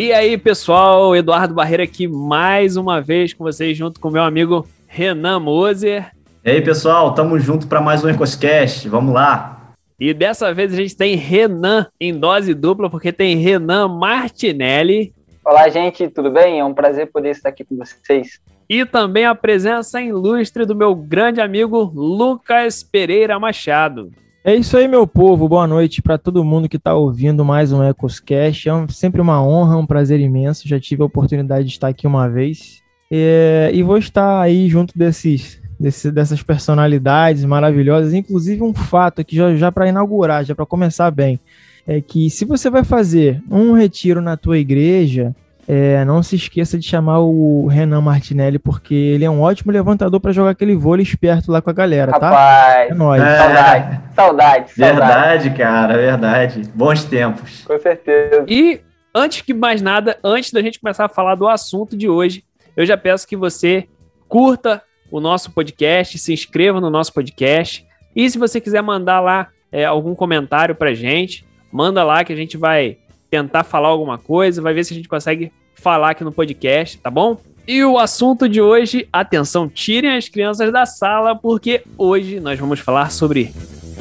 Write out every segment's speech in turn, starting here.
E aí, pessoal, Eduardo Barreira aqui mais uma vez com vocês, junto com meu amigo Renan Moser. E aí, pessoal, tamo junto para mais um Ecoscast, vamos lá. E dessa vez a gente tem Renan em dose dupla, porque tem Renan Martinelli. Olá, gente, tudo bem? É um prazer poder estar aqui com vocês. E também a presença ilustre do meu grande amigo Lucas Pereira Machado. É isso aí, meu povo. Boa noite para todo mundo que está ouvindo mais um Ecoscast. É sempre uma honra, um prazer imenso. Já tive a oportunidade de estar aqui uma vez. É, e vou estar aí junto desses, desse, dessas personalidades maravilhosas. Inclusive, um fato aqui, já, já para inaugurar, já para começar bem, é que se você vai fazer um retiro na tua igreja, é, não se esqueça de chamar o Renan Martinelli, porque ele é um ótimo levantador para jogar aquele vôlei esperto lá com a galera, tá? Rapaz, é nóis. É. Saudade, saudade, Verdade, cara, verdade. Bons tempos. Com certeza. E antes que mais nada, antes da gente começar a falar do assunto de hoje, eu já peço que você curta o nosso podcast, se inscreva no nosso podcast. E se você quiser mandar lá é, algum comentário pra gente, manda lá que a gente vai tentar falar alguma coisa, vai ver se a gente consegue falar aqui no podcast, tá bom? E o assunto de hoje, atenção, tirem as crianças da sala, porque hoje nós vamos falar sobre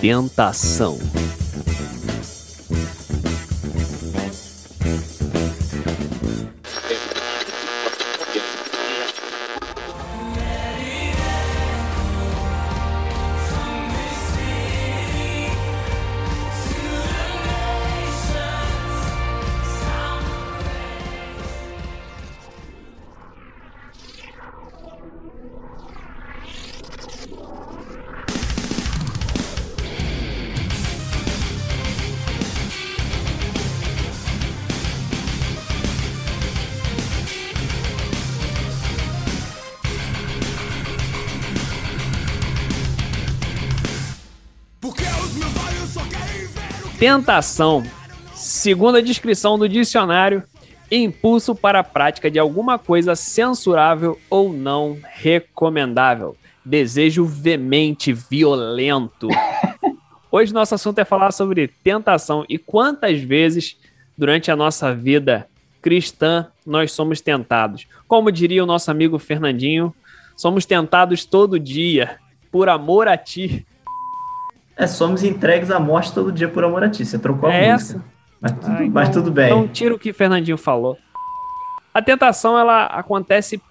tentação. Tentação, segundo a descrição do dicionário, impulso para a prática de alguma coisa censurável ou não recomendável. Desejo veemente, violento. Hoje nosso assunto é falar sobre tentação e quantas vezes durante a nossa vida cristã nós somos tentados. Como diria o nosso amigo Fernandinho, somos tentados todo dia por amor a ti é, somos entregues à morte todo dia por amor a ti. Você trocou a é música. Essa? Mas tudo, ah, então, mas tudo bem. Então tira o que Fernandinho falou. A tentação, ela acontece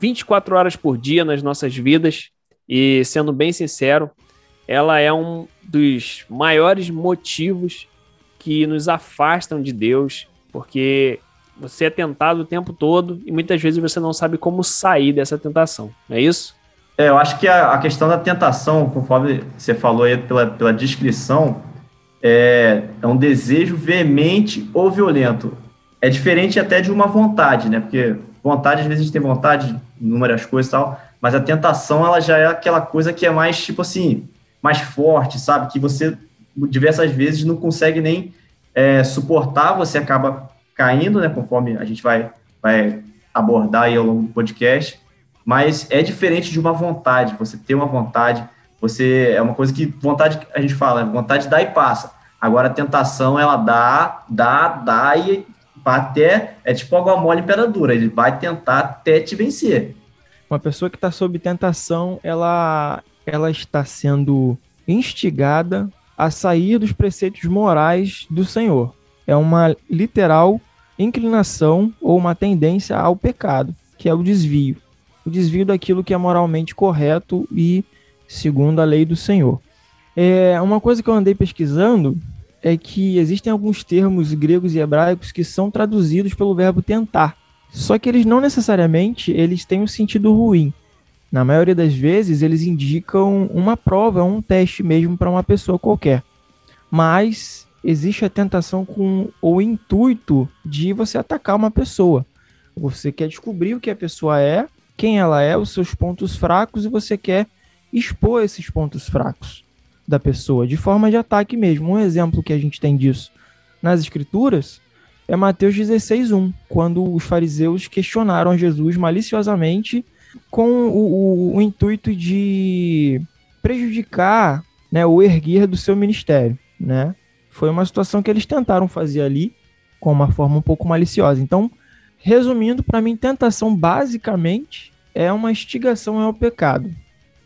24 horas por dia nas nossas vidas. E, sendo bem sincero, ela é um dos maiores motivos que nos afastam de Deus, porque você é tentado o tempo todo e muitas vezes você não sabe como sair dessa tentação. Não é isso? É, eu acho que a, a, questão da tentação, conforme você falou aí pela, pela descrição, é, é um desejo veemente ou violento. É diferente até de uma vontade, né? Porque vontade, às vezes a gente tem vontade de inúmeras coisas e tal, mas a tentação, ela já é aquela coisa que é mais, tipo assim, mais forte, sabe? Que você, diversas vezes, não consegue nem é, suportar, você acaba caindo, né? Conforme a gente vai, vai abordar aí ao longo do podcast mas é diferente de uma vontade. Você ter uma vontade, você é uma coisa que vontade a gente fala, né? vontade dá e passa. Agora a tentação ela dá, dá, dá e até é tipo água mole imperadora, ele vai tentar até te vencer. Uma pessoa que está sob tentação, ela ela está sendo instigada a sair dos preceitos morais do Senhor. É uma literal inclinação ou uma tendência ao pecado, que é o desvio o desvio daquilo que é moralmente correto e segundo a lei do Senhor. É, uma coisa que eu andei pesquisando é que existem alguns termos gregos e hebraicos que são traduzidos pelo verbo tentar. Só que eles não necessariamente eles têm um sentido ruim. Na maioria das vezes, eles indicam uma prova, um teste mesmo para uma pessoa qualquer. Mas existe a tentação com o intuito de você atacar uma pessoa. Você quer descobrir o que a pessoa é quem ela é, os seus pontos fracos e você quer expor esses pontos fracos da pessoa de forma de ataque mesmo. Um exemplo que a gente tem disso nas escrituras é Mateus 16:1, quando os fariseus questionaram Jesus maliciosamente com o, o, o intuito de prejudicar né, o erguer do seu ministério, né? Foi uma situação que eles tentaram fazer ali com uma forma um pouco maliciosa. Então, resumindo, para mim, tentação basicamente é uma instigação ao pecado.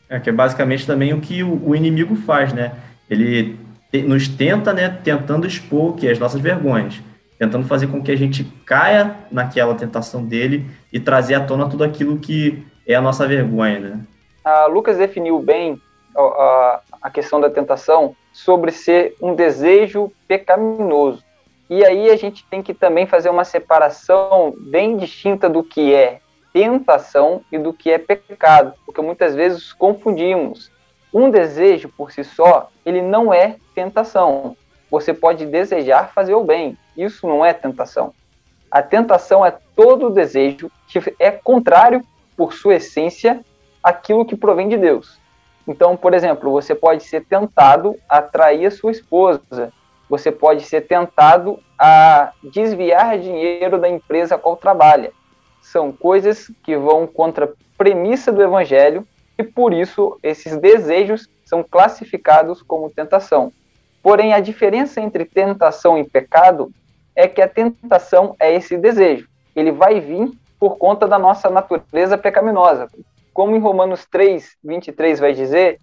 É que é basicamente também o que o, o inimigo faz, né? Ele te, nos tenta, né, tentando expor que as nossas vergonhas, tentando fazer com que a gente caia naquela tentação dele e trazer à tona tudo aquilo que é a nossa vergonha, né? A Lucas definiu bem a, a questão da tentação sobre ser um desejo pecaminoso. E aí a gente tem que também fazer uma separação bem distinta do que é tentação e do que é pecado, porque muitas vezes confundimos. Um desejo por si só, ele não é tentação. Você pode desejar fazer o bem, isso não é tentação. A tentação é todo desejo que é contrário, por sua essência, aquilo que provém de Deus. Então, por exemplo, você pode ser tentado a trair a sua esposa, você pode ser tentado a desviar dinheiro da empresa a qual trabalha. São coisas que vão contra a premissa do evangelho e por isso esses desejos são classificados como tentação. Porém, a diferença entre tentação e pecado é que a tentação é esse desejo. Ele vai vir por conta da nossa natureza pecaminosa, como em Romanos 3, 23 vai dizer,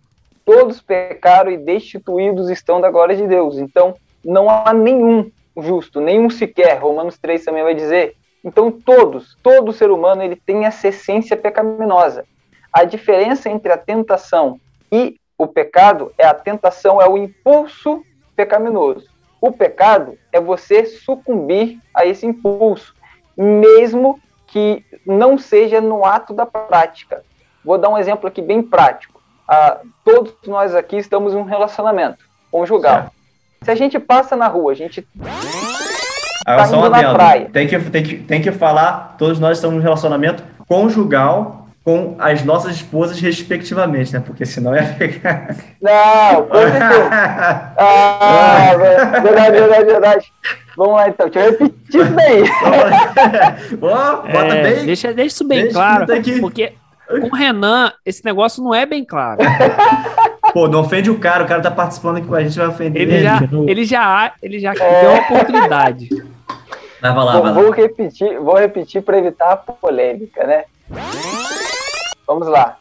todos pecaram e destituídos estão da glória de Deus. Então, não há nenhum justo, nenhum sequer. Romanos 3 também vai dizer. Então, todos, todo ser humano, ele tem essa essência pecaminosa. A diferença entre a tentação e o pecado é a tentação é o impulso pecaminoso. O pecado é você sucumbir a esse impulso, mesmo que não seja no ato da prática. Vou dar um exemplo aqui bem prático. Ah, todos nós aqui estamos em um relacionamento conjugal. Certo. Se a gente passa na rua, a gente ah, tá indo na praia. Tem que, tem, que, tem que falar, todos nós estamos em um relacionamento conjugal com as nossas esposas respectivamente, né? Porque senão ia ficar... Não, com certeza. ah, verdade, verdade, verdade. Vamos lá então, deixa eu repetir isso daí. oh, bota é, bem. Deixa, deixa isso bem deixa claro, porque com o Renan, esse negócio não é bem claro. Pô, não ofende o cara, o cara tá participando aqui com a gente, vai ofender ele. Já, ele já, ele já é... deu a oportunidade. Vai, vai lá, Bom, vai lá. Vou repetir, vou repetir para evitar a polêmica, né? Vamos lá.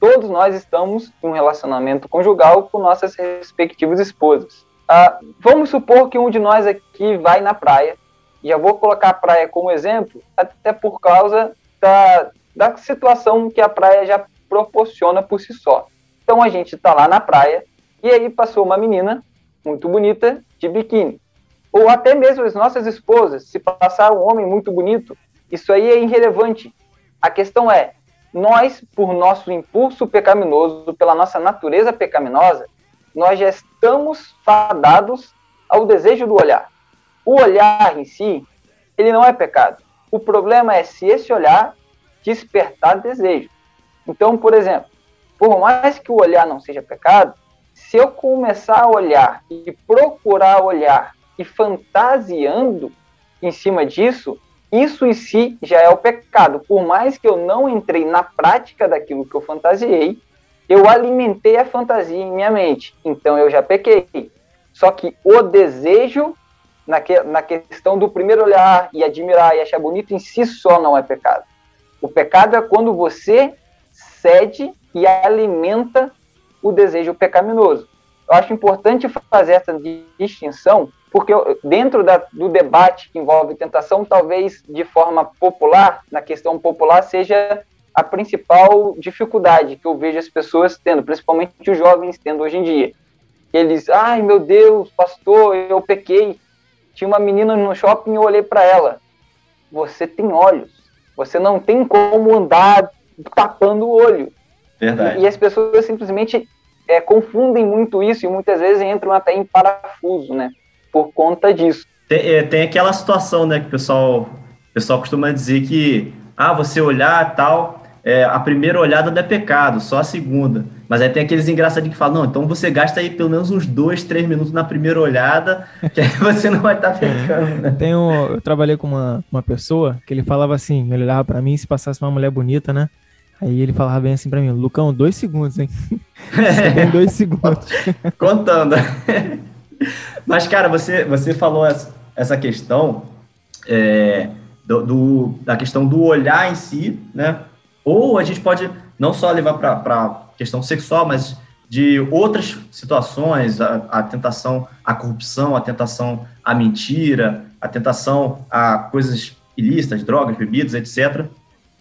Todos nós estamos em um relacionamento conjugal com nossas respectivas esposas. Ah, vamos supor que um de nós aqui vai na praia. Já vou colocar a praia como exemplo, até por causa da, da situação que a praia já proporciona por si só. Então a gente está lá na praia e aí passou uma menina muito bonita de biquíni. Ou até mesmo as nossas esposas, se passar um homem muito bonito, isso aí é irrelevante. A questão é, nós, por nosso impulso pecaminoso, pela nossa natureza pecaminosa, nós já estamos fadados ao desejo do olhar. O olhar em si, ele não é pecado. O problema é se esse olhar despertar desejo. Então, por exemplo, por mais que o olhar não seja pecado, se eu começar a olhar e procurar olhar e fantasiando em cima disso, isso em si já é o pecado. Por mais que eu não entrei na prática daquilo que eu fantasiei, eu alimentei a fantasia em minha mente. Então eu já pequei. Só que o desejo, na, que, na questão do primeiro olhar e admirar e achar bonito, em si só não é pecado. O pecado é quando você cede e alimenta o desejo pecaminoso. Eu acho importante fazer essa distinção, porque dentro da, do debate que envolve tentação, talvez de forma popular, na questão popular, seja a principal dificuldade que eu vejo as pessoas tendo, principalmente os jovens tendo hoje em dia. Eles, ai meu Deus, pastor, eu pequei. Tinha uma menina no shopping e eu olhei para ela. Você tem olhos. Você não tem como andar tapando o olho. Verdade. E, e as pessoas simplesmente é, confundem muito isso e muitas vezes entram até em parafuso, né? Por conta disso. Tem, é, tem aquela situação, né, que o pessoal, o pessoal costuma dizer que, ah, você olhar tal, é, a primeira olhada não é pecado, só a segunda. Mas aí tem aqueles engraçadinhos que falam, não, então você gasta aí pelo menos uns dois, três minutos na primeira olhada, que aí você não vai estar tá pecando. Né? Tem um, eu trabalhei com uma, uma pessoa que ele falava assim, ele olhava para mim, se passasse uma mulher bonita, né? Aí ele falava bem assim pra mim, Lucão, dois segundos, hein? Bem dois segundos. Contando. Mas, cara, você, você falou essa, essa questão é, do, do, da questão do olhar em si, né? Ou a gente pode não só levar para questão sexual, mas de outras situações, a, a, tentação à corrupção, a tentação à mentira, a tentação a coisas ilícitas, drogas, bebidas, etc.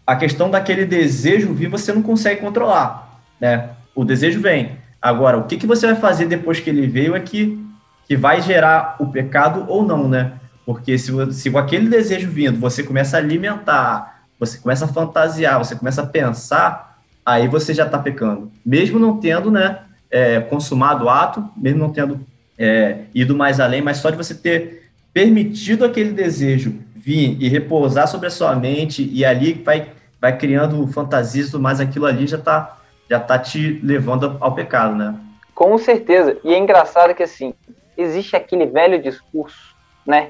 A questão daquele desejo vir você não consegue controlar, né? O desejo vem. Agora, o que, que você vai fazer depois que ele veio é que, que vai gerar o pecado ou não, né? Porque se, se aquele desejo vindo você começa a alimentar, você começa a fantasiar, você começa a pensar, aí você já está pecando. Mesmo não tendo né, é, consumado o ato, mesmo não tendo é, ido mais além, mas só de você ter permitido aquele desejo vir e repousar sobre a sua mente e ali vai, vai criando fantasias mais, aquilo ali já está já tá te levando ao pecado, né? Com certeza. E é engraçado que, assim, existe aquele velho discurso, né?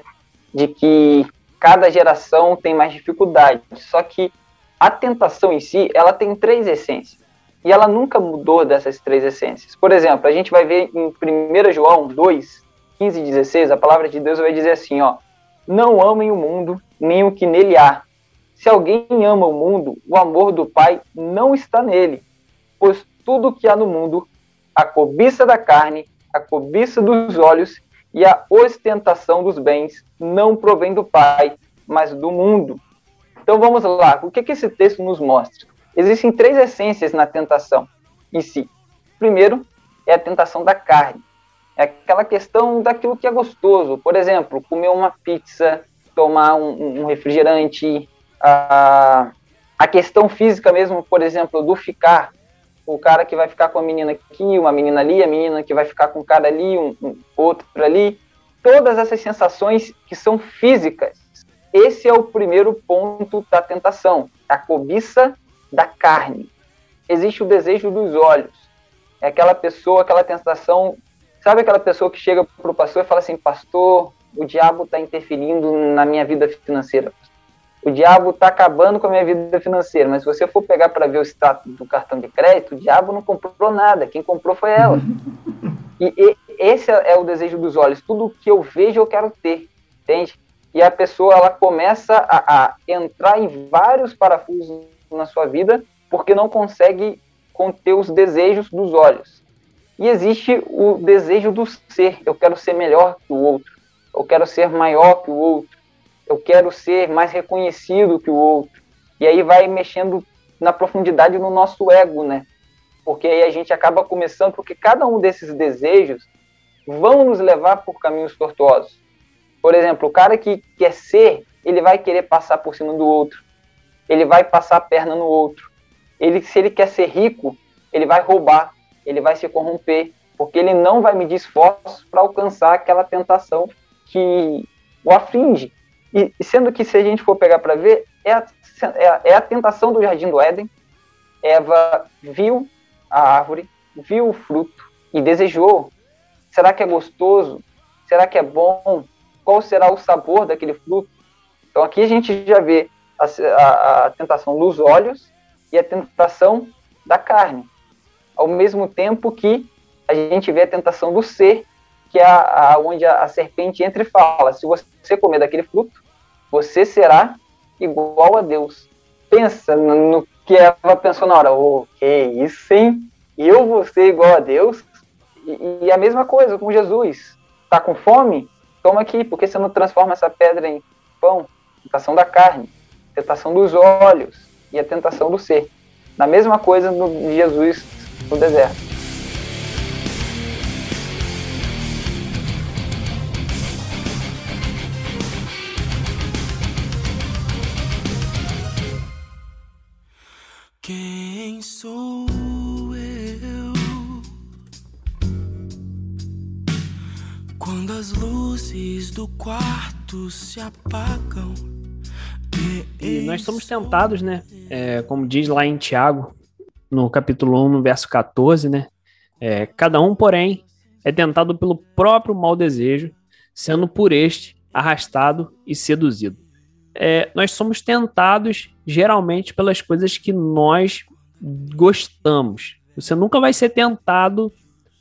De que cada geração tem mais dificuldade. Só que a tentação em si, ela tem três essências. E ela nunca mudou dessas três essências. Por exemplo, a gente vai ver em 1 João 2, 15 e 16, a palavra de Deus vai dizer assim, ó, não amem o mundo, nem o que nele há. Se alguém ama o mundo, o amor do Pai não está nele. Pois tudo que há no mundo, a cobiça da carne, a cobiça dos olhos e a ostentação dos bens, não provém do Pai, mas do mundo. Então vamos lá, o que, que esse texto nos mostra? Existem três essências na tentação em si. Primeiro, é a tentação da carne. É aquela questão daquilo que é gostoso. Por exemplo, comer uma pizza, tomar um, um refrigerante, a, a questão física mesmo, por exemplo, do ficar. O cara que vai ficar com a menina aqui, uma menina ali, a menina que vai ficar com o cara ali, um, um outro ali. Todas essas sensações que são físicas esse é o primeiro ponto da tentação, a cobiça da carne. Existe o desejo dos olhos. É aquela pessoa, aquela tentação. Sabe aquela pessoa que chega para o pastor e fala assim: Pastor, o diabo está interferindo na minha vida financeira. O diabo está acabando com a minha vida financeira. Mas se você for pegar para ver o status do cartão de crédito, o diabo não comprou nada. Quem comprou foi ela. E, e esse é o desejo dos olhos. Tudo que eu vejo, eu quero ter. Entende? e a pessoa ela começa a, a entrar em vários parafusos na sua vida porque não consegue conter os desejos dos olhos. E existe o desejo do ser. Eu quero ser melhor que o outro. Eu quero ser maior que o outro. Eu quero ser mais reconhecido que o outro. E aí vai mexendo na profundidade no nosso ego, né? Porque aí a gente acaba começando, porque cada um desses desejos vão nos levar por caminhos tortuosos. Por exemplo, o cara que quer ser, ele vai querer passar por cima do outro. Ele vai passar a perna no outro. Ele, se ele quer ser rico, ele vai roubar, ele vai se corromper, porque ele não vai medir esforços para alcançar aquela tentação que o aflige. E sendo que, se a gente for pegar para ver, é a, é, a, é a tentação do jardim do Éden. Eva viu a árvore, viu o fruto e desejou. Será que é gostoso? Será que é bom? qual será o sabor daquele fruto. Então aqui a gente já vê a, a, a tentação dos olhos e a tentação da carne, ao mesmo tempo que a gente vê a tentação do ser, que é a, onde a, a, serpente entra e fala: se você comer daquele fruto, você será igual a Deus. Pensa no, que ela pensou na hora: oh, que isso, hein? Eu vou ser igual a Deus? E, e a mesma coisa com Jesus. Está com fome? Toma aqui, por que você não transforma essa pedra em pão? Tentação da carne, tentação dos olhos e a tentação do ser. Na mesma coisa de Jesus no deserto. Quarto se apagam. E nós somos tentados, né? É, como diz lá em Tiago, no capítulo 1, no verso 14, né? É, cada um, porém, é tentado pelo próprio mau desejo, sendo por este arrastado e seduzido. É, nós somos tentados geralmente pelas coisas que nós gostamos. Você nunca vai ser tentado,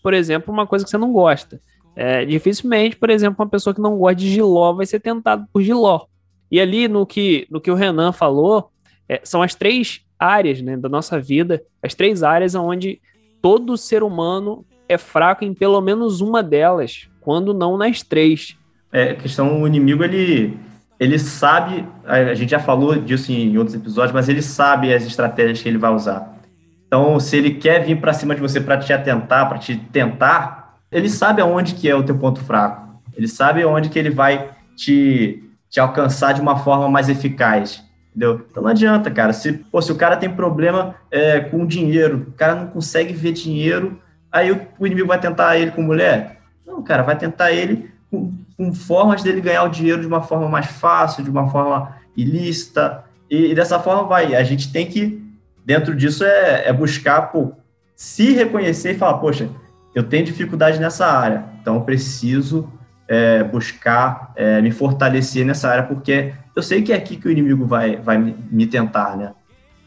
por exemplo, uma coisa que você não gosta. É, dificilmente, por exemplo, uma pessoa que não gosta de giló vai ser tentado por giló. E ali no que, no que o Renan falou, é, são as três áreas né, da nossa vida, as três áreas onde todo ser humano é fraco em pelo menos uma delas, quando não nas três. É, a questão, o inimigo, ele, ele sabe, a gente já falou disso em outros episódios, mas ele sabe as estratégias que ele vai usar. Então, se ele quer vir para cima de você para te atentar, para te tentar, ele sabe aonde que é o teu ponto fraco. Ele sabe aonde que ele vai te, te alcançar de uma forma mais eficaz. Entendeu? Então não adianta, cara. Se, pô, se o cara tem problema é, com dinheiro, o cara não consegue ver dinheiro, aí o, o, inimigo vai tentar ele com mulher? Não, cara, vai tentar ele com, com, formas dele ganhar o dinheiro de uma forma mais fácil, de uma forma ilícita, e, e dessa forma vai. A gente tem que, dentro disso, é, é buscar, pô, se reconhecer e falar, poxa, eu tenho dificuldade nessa área, então preciso é, buscar é, me fortalecer nessa área, porque eu sei que é aqui que o inimigo vai, vai me tentar, né?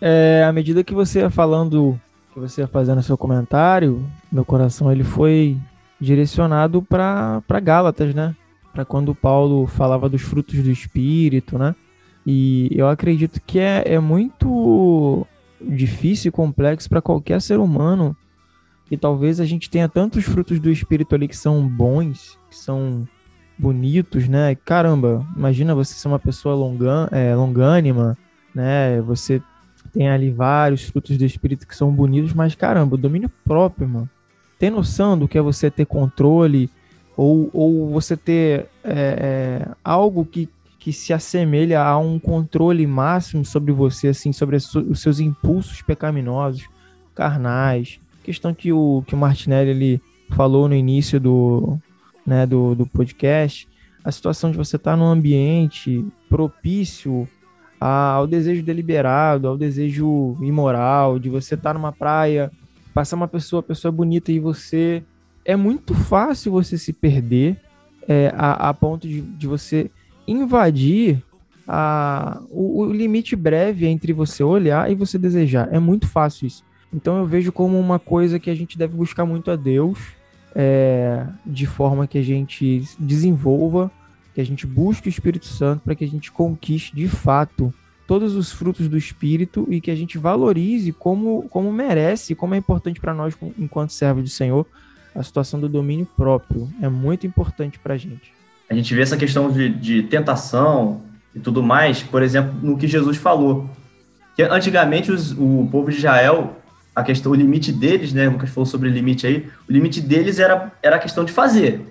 É, à medida que você ia falando, que você ia fazendo seu comentário, meu coração ele foi direcionado para Gálatas, né? Para quando Paulo falava dos frutos do Espírito, né? E eu acredito que é, é muito difícil e complexo para qualquer ser humano. E talvez a gente tenha tantos frutos do Espírito ali que são bons, que são bonitos, né? Caramba, imagina você ser uma pessoa longan, é, longânima, né? Você tem ali vários frutos do Espírito que são bonitos, mas caramba, o domínio próprio, mano. Tem noção do que é você ter controle ou, ou você ter é, é, algo que, que se assemelha a um controle máximo sobre você, assim, sobre os seus impulsos pecaminosos, carnais. Questão que o, que o Martinelli ele falou no início do, né, do, do podcast, a situação de você estar tá num ambiente propício ao desejo deliberado, ao desejo imoral, de você estar tá numa praia, passar uma pessoa, pessoa bonita e você. É muito fácil você se perder é, a, a, ponto de, de você invadir a, o, o limite breve entre você olhar e você desejar. É muito fácil isso. Então eu vejo como uma coisa que a gente deve buscar muito a Deus é, de forma que a gente desenvolva, que a gente busque o Espírito Santo para que a gente conquiste de fato todos os frutos do Espírito e que a gente valorize como, como merece, como é importante para nós enquanto servo do Senhor, a situação do domínio próprio. É muito importante para a gente. A gente vê essa questão de, de tentação e tudo mais, por exemplo, no que Jesus falou. Que antigamente os, o povo de Israel a questão, o limite deles, né? O Lucas falou sobre limite aí. O limite deles era, era a questão de fazer.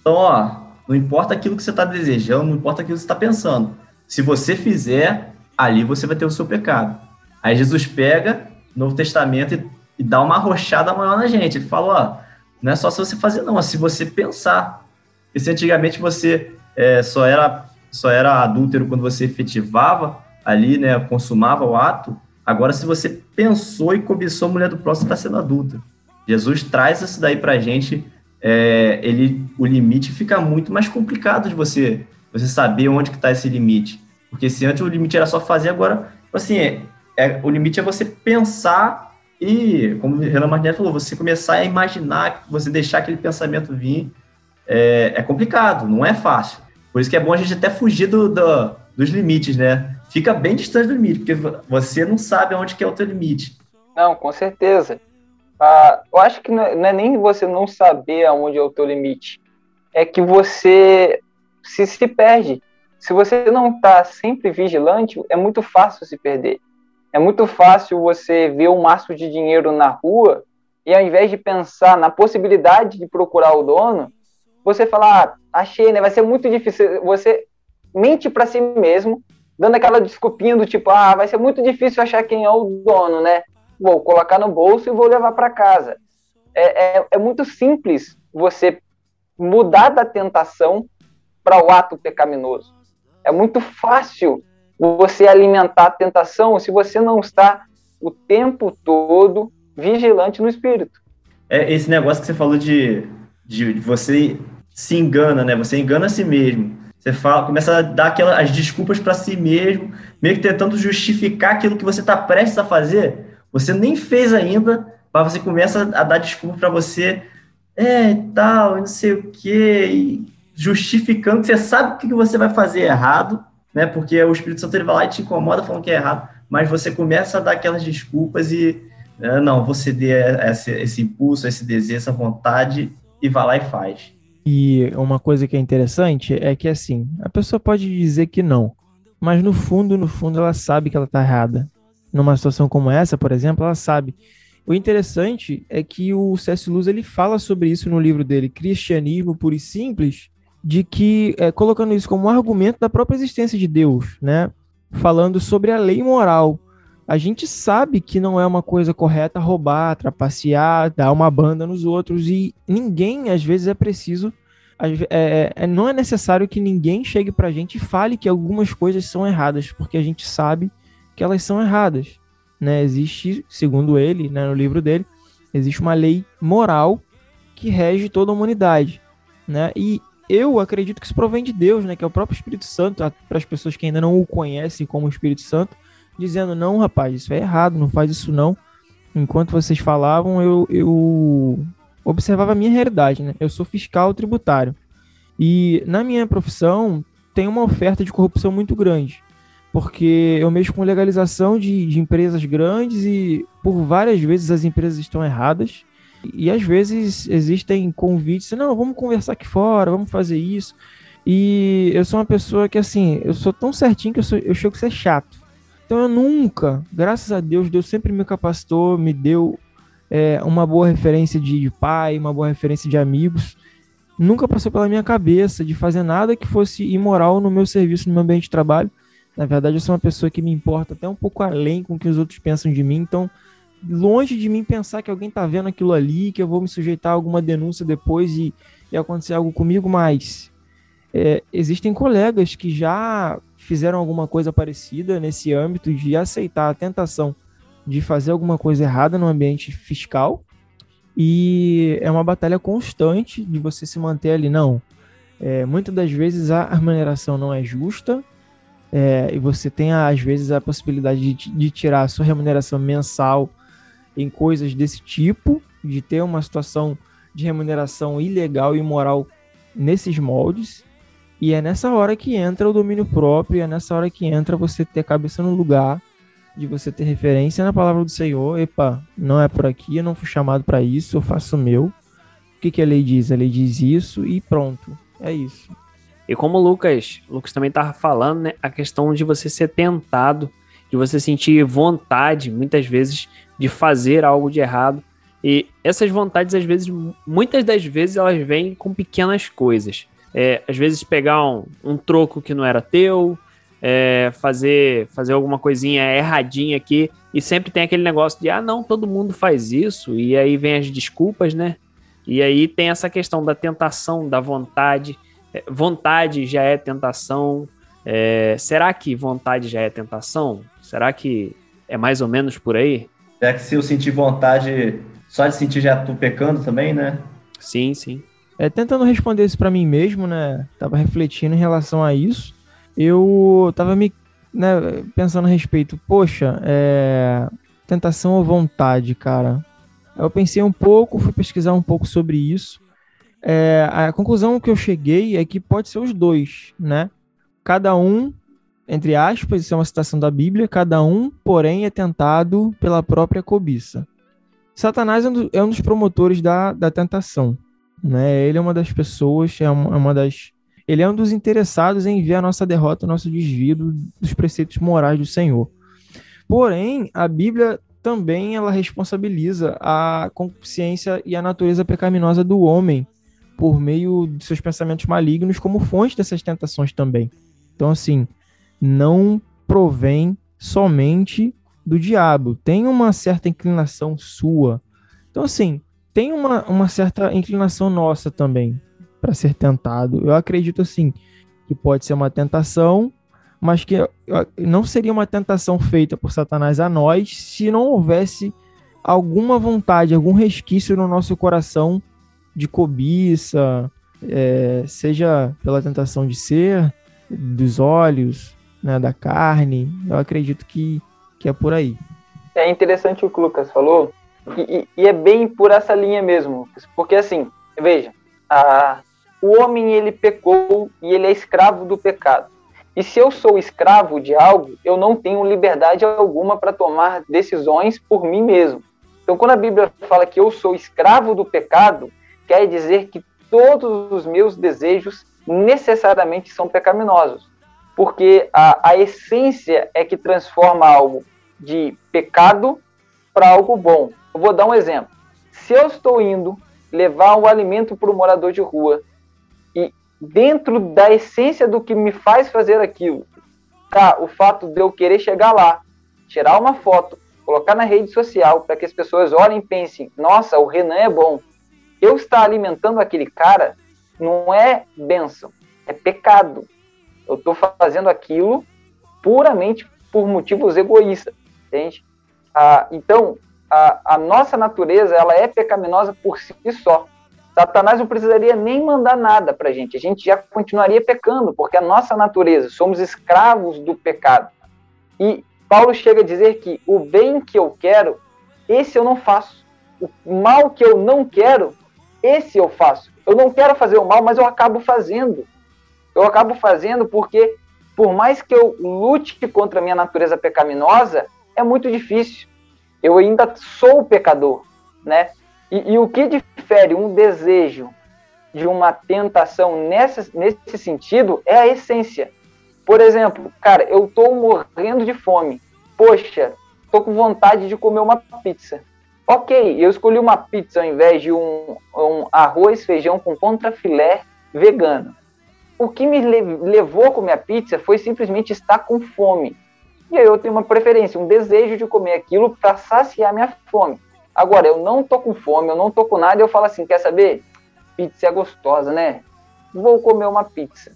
Então, ó, não importa aquilo que você está desejando, não importa aquilo que você está pensando. Se você fizer, ali você vai ter o seu pecado. Aí Jesus pega no Novo Testamento e, e dá uma arrochada maior na gente. Ele fala, ó, não é só se você fazer, não, é se você pensar. Porque se antigamente você é, só, era, só era adúltero quando você efetivava ali, né, consumava o ato, Agora, se você pensou e cobiçou a mulher do próximo, está sendo adulta. Jesus traz isso daí para a gente. É, ele, o limite fica muito mais complicado de você, você saber onde que está esse limite. Porque se antes o limite era só fazer, agora, assim, é, é, o limite é você pensar e, como o Renan Martinelli falou, você começar a imaginar, você deixar aquele pensamento vir, é, é complicado, não é fácil. Por isso que é bom a gente até fugir do, do dos limites, né? Fica bem distante do limite, porque você não sabe onde que é o teu limite. Não, com certeza. Ah, eu acho que não é, não é nem você não saber aonde é o teu limite, é que você se, se perde. Se você não está sempre vigilante, é muito fácil se perder. É muito fácil você ver um maço de dinheiro na rua e ao invés de pensar na possibilidade de procurar o dono, você fala, ah, achei, né? Vai ser muito difícil. Você mente para si mesmo dando aquela desculpinha do tipo, ah, vai ser muito difícil achar quem é o dono, né? Vou colocar no bolso e vou levar para casa. É, é, é, muito simples você mudar da tentação para o ato pecaminoso. É muito fácil você alimentar a tentação se você não está o tempo todo vigilante no espírito. É esse negócio que você falou de, de você se engana, né? Você engana a si mesmo. Você fala, começa a dar aquelas as desculpas para si mesmo, meio que tentando justificar aquilo que você está prestes a fazer. Você nem fez ainda, mas você começa a dar desculpa para você, é, tal, não sei o quê, justificando você sabe o que você vai fazer errado, né? Porque o Espírito Santo ele vai lá e te incomoda falando que é errado, mas você começa a dar aquelas desculpas e ah, não, você dê esse, esse impulso, esse desejo, essa vontade e vai lá e faz. E uma coisa que é interessante é que assim, a pessoa pode dizer que não, mas no fundo, no fundo, ela sabe que ela está errada. Numa situação como essa, por exemplo, ela sabe. O interessante é que o C.S. Lewis ele fala sobre isso no livro dele, Cristianismo Puro e Simples, de que, é, colocando isso como um argumento da própria existência de Deus, né? Falando sobre a lei moral. A gente sabe que não é uma coisa correta roubar, trapacear, dar uma banda nos outros, e ninguém, às vezes, é preciso. É, é, não é necessário que ninguém chegue pra gente e fale que algumas coisas são erradas, porque a gente sabe que elas são erradas. Né? Existe, segundo ele, né, no livro dele, existe uma lei moral que rege toda a humanidade. Né? E eu acredito que isso provém de Deus, né? Que é o próprio Espírito Santo, para as pessoas que ainda não o conhecem como Espírito Santo, dizendo: não, rapaz, isso é errado, não faz isso não. Enquanto vocês falavam, eu, eu observava a minha realidade, né? Eu sou fiscal tributário. E na minha profissão tem uma oferta de corrupção muito grande. Porque eu mexo com legalização de, de empresas grandes e por várias vezes as empresas estão erradas. E às vezes existem convites, não, vamos conversar aqui fora, vamos fazer isso. E eu sou uma pessoa que, assim, eu sou tão certinho que eu, sou, eu chego a ser chato. Então eu nunca, graças a Deus, Deus sempre me capacitou, me deu é, uma boa referência de, de pai, uma boa referência de amigos. Nunca passou pela minha cabeça de fazer nada que fosse imoral no meu serviço, no meu ambiente de trabalho. Na verdade, eu sou uma pessoa que me importa até um pouco além com o que os outros pensam de mim. Então, longe de mim pensar que alguém tá vendo aquilo ali, que eu vou me sujeitar a alguma denúncia depois e, e acontecer algo comigo, mas é, existem colegas que já fizeram alguma coisa parecida nesse âmbito de aceitar a tentação de fazer alguma coisa errada no ambiente fiscal e é uma batalha constante de você se manter ali. Não, é, muitas das vezes a remuneração não é justa é, e você tem às vezes a possibilidade de, de tirar a sua remuneração mensal em coisas desse tipo, de ter uma situação de remuneração ilegal e imoral nesses moldes e é nessa hora que entra o domínio próprio, é nessa hora que entra você ter a cabeça no lugar, de você ter referência na palavra do Senhor. Epa, não é por aqui, eu não fui chamado para isso, eu faço o meu. O que, que a lei diz? A lei diz isso e pronto. É isso. E como o Lucas, Lucas também estava falando, né, a questão de você ser tentado, de você sentir vontade, muitas vezes, de fazer algo de errado. E essas vontades, às vezes, muitas das vezes, elas vêm com pequenas coisas é, às vezes pegar um, um, troco que não era teu, é, fazer, fazer alguma coisinha erradinha aqui, e sempre tem aquele negócio de, ah, não, todo mundo faz isso, e aí vem as desculpas, né? E aí tem essa questão da tentação, da vontade. É, vontade já é tentação. É, será que vontade já é tentação? Será que é mais ou menos por aí? É que se eu sentir vontade, só de sentir já tô pecando também, né? Sim, sim. É, tentando responder isso para mim mesmo, né? Tava refletindo em relação a isso. Eu tava me né, pensando a respeito, poxa, é, tentação ou vontade, cara? Eu pensei um pouco, fui pesquisar um pouco sobre isso. É, a conclusão que eu cheguei é que pode ser os dois, né? Cada um, entre aspas, isso é uma citação da Bíblia, cada um, porém, é tentado pela própria cobiça. Satanás é um dos promotores da, da tentação né? Ele é uma das pessoas, é uma, é uma das ele é um dos interessados em ver a nossa derrota, o nosso desvio dos preceitos morais do Senhor. Porém, a Bíblia também ela responsabiliza a consciência e a natureza pecaminosa do homem por meio de seus pensamentos malignos como fonte dessas tentações também. Então, assim, não provém somente do diabo, tem uma certa inclinação sua. Então, assim, tem uma, uma certa inclinação nossa também para ser tentado. Eu acredito assim que pode ser uma tentação, mas que não seria uma tentação feita por Satanás a nós se não houvesse alguma vontade, algum resquício no nosso coração de cobiça, é, seja pela tentação de ser, dos olhos, né, da carne. Eu acredito que, que é por aí. É interessante o que o Lucas falou, e, e, é bem por essa linha mesmo. Porque assim, veja, a, o homem ele pecou e ele é escravo do pecado. E se eu sou escravo de algo, eu não tenho liberdade alguma para tomar decisões por mim mesmo. Então, quando a Bíblia fala que eu sou escravo do pecado, quer dizer que todos os meus desejos necessariamente são pecaminosos. Porque a, a essência é que transforma algo de pecado para algo bom. Eu vou dar um exemplo. Se eu estou indo levar um alimento para o morador de rua e dentro da essência do que me faz fazer aquilo, tá o fato de eu querer chegar lá, tirar uma foto, colocar na rede social para que as pessoas olhem e pensem: nossa, o Renan é bom. Eu estar alimentando aquele cara não é bênção, é pecado. Eu estou fazendo aquilo puramente por motivos egoístas, entende? Ah, então, a, a nossa natureza ela é pecaminosa por si só. Satanás não precisaria nem mandar nada para a gente, a gente já continuaria pecando, porque a nossa natureza, somos escravos do pecado. E Paulo chega a dizer que o bem que eu quero, esse eu não faço. O mal que eu não quero, esse eu faço. Eu não quero fazer o mal, mas eu acabo fazendo. Eu acabo fazendo porque, por mais que eu lute contra a minha natureza pecaminosa, é muito difícil eu ainda sou pecador, né? E, e, o que difere um desejo de uma tentação nessa, nesse sentido é a essência. Por exemplo, cara, eu estou morrendo de fome. Poxa, tô com vontade de comer uma pizza. Ok, eu escolhi uma pizza ao invés de um, um arroz, feijão com contrafilé vegano. O que me levou a comer a pizza foi simplesmente estar com fome. E aí eu tenho uma preferência, um desejo de comer aquilo para saciar minha fome. Agora, eu não tô com fome, eu não tô com nada, eu falo assim, quer saber? Pizza é gostosa, né? Vou comer uma pizza.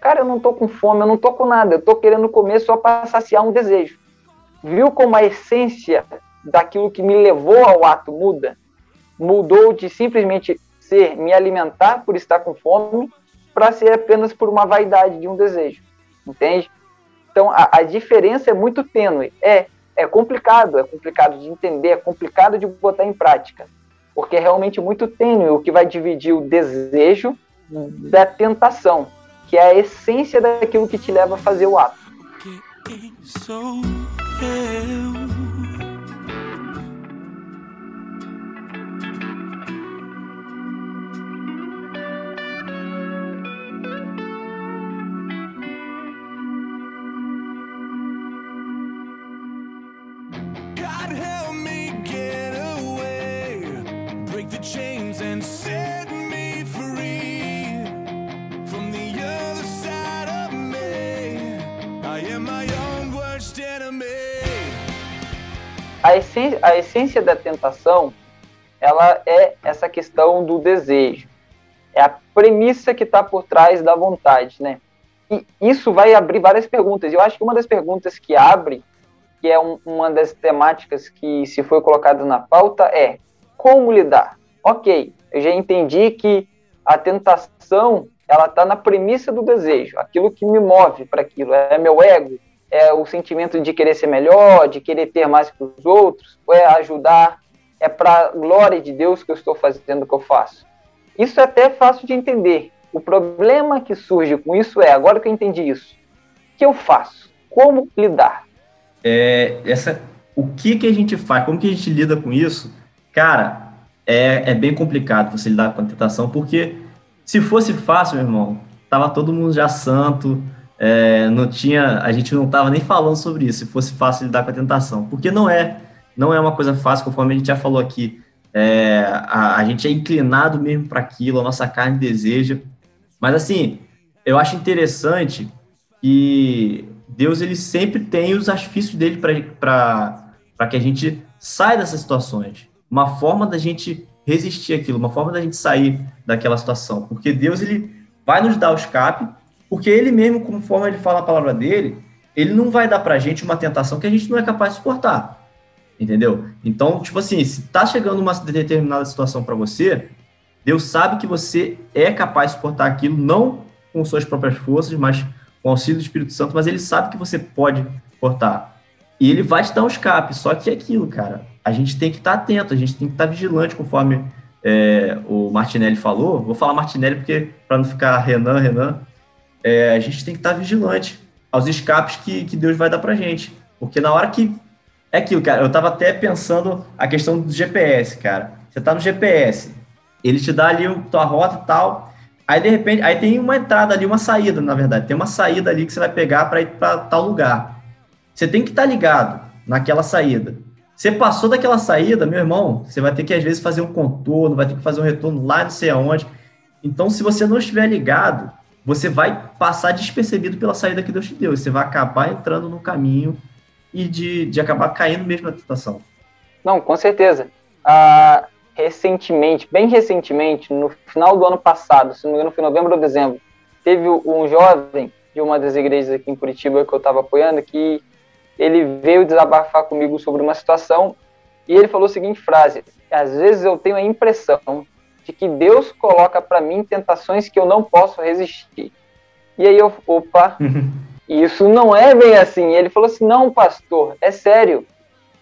Cara, eu não tô com fome, eu não tô com nada, eu tô querendo comer só para saciar um desejo. Viu como a essência daquilo que me levou ao ato muda? Mudou de simplesmente ser me alimentar por estar com fome para ser apenas por uma vaidade de um desejo. Entende? Então a, a diferença é muito tênue. É, é complicado, é complicado de entender, é complicado de botar em prática, porque é realmente muito tênue o que vai dividir o desejo da tentação, que é a essência daquilo que te leva a fazer o ato. Quem sou eu? A essência, a essência da tentação, ela é essa questão do desejo. É a premissa que está por trás da vontade, né? E isso vai abrir várias perguntas. Eu acho que uma das perguntas que abre, que é um, uma das temáticas que se foi colocada na pauta, é como lidar? Ok, eu já entendi que a tentação ela está na premissa do desejo, aquilo que me move para aquilo, é meu ego, é o sentimento de querer ser melhor, de querer ter mais que os outros, ou é ajudar, é para glória de Deus que eu estou fazendo o que eu faço. Isso é até fácil de entender. O problema que surge com isso é, agora que eu entendi isso, o que eu faço? Como lidar? É, essa, o que, que a gente faz? Como que a gente lida com isso? Cara, é, é bem complicado você lidar com a tentação, porque se fosse fácil, meu irmão, tava todo mundo já santo, é, não tinha, a gente não estava nem falando sobre isso, se fosse fácil lidar com a tentação, porque não é, não é uma coisa fácil, conforme a gente já falou aqui, é, a, a, gente é inclinado mesmo para aquilo, a nossa carne deseja, mas assim, eu acho interessante que Deus ele sempre tem os artifícios dele para que a gente saia dessas situações, uma forma da gente resistir aquilo, uma forma da gente sair daquela situação, porque Deus ele vai nos dar o escape porque ele mesmo, conforme ele fala a palavra dele, ele não vai dar pra gente uma tentação que a gente não é capaz de suportar. Entendeu? Então, tipo assim, se tá chegando uma determinada situação para você, Deus sabe que você é capaz de suportar aquilo, não com suas próprias forças, mas com auxílio do Espírito Santo, mas ele sabe que você pode suportar. E ele vai te dar um escape, só que é aquilo, cara. A gente tem que estar tá atento, a gente tem que estar tá vigilante, conforme é, o Martinelli falou. Vou falar Martinelli porque para não ficar Renan, Renan, é, a gente tem que estar vigilante, aos escapes que, que Deus vai dar pra gente. Porque na hora que. É aquilo, cara. Eu tava até pensando a questão do GPS, cara. Você tá no GPS, ele te dá ali a tua rota e tal. Aí, de repente, aí tem uma entrada ali, uma saída, na verdade. Tem uma saída ali que você vai pegar para ir para tal lugar. Você tem que estar tá ligado naquela saída. Você passou daquela saída, meu irmão, você vai ter que, às vezes, fazer um contorno, vai ter que fazer um retorno lá não sei aonde. Então, se você não estiver ligado, você vai passar despercebido pela saída que Deus te deu. Você vai acabar entrando no caminho e de, de acabar caindo mesmo na tentação. Não, com certeza. Ah, recentemente, bem recentemente, no final do ano passado, se não me engano, foi novembro ou dezembro, teve um jovem de uma das igrejas aqui em Curitiba que eu estava apoiando que ele veio desabafar comigo sobre uma situação e ele falou a seguinte frase: às vezes eu tenho a impressão de que Deus coloca para mim tentações que eu não posso resistir. E aí eu, opa, isso não é bem assim. Ele falou assim: não, pastor, é sério.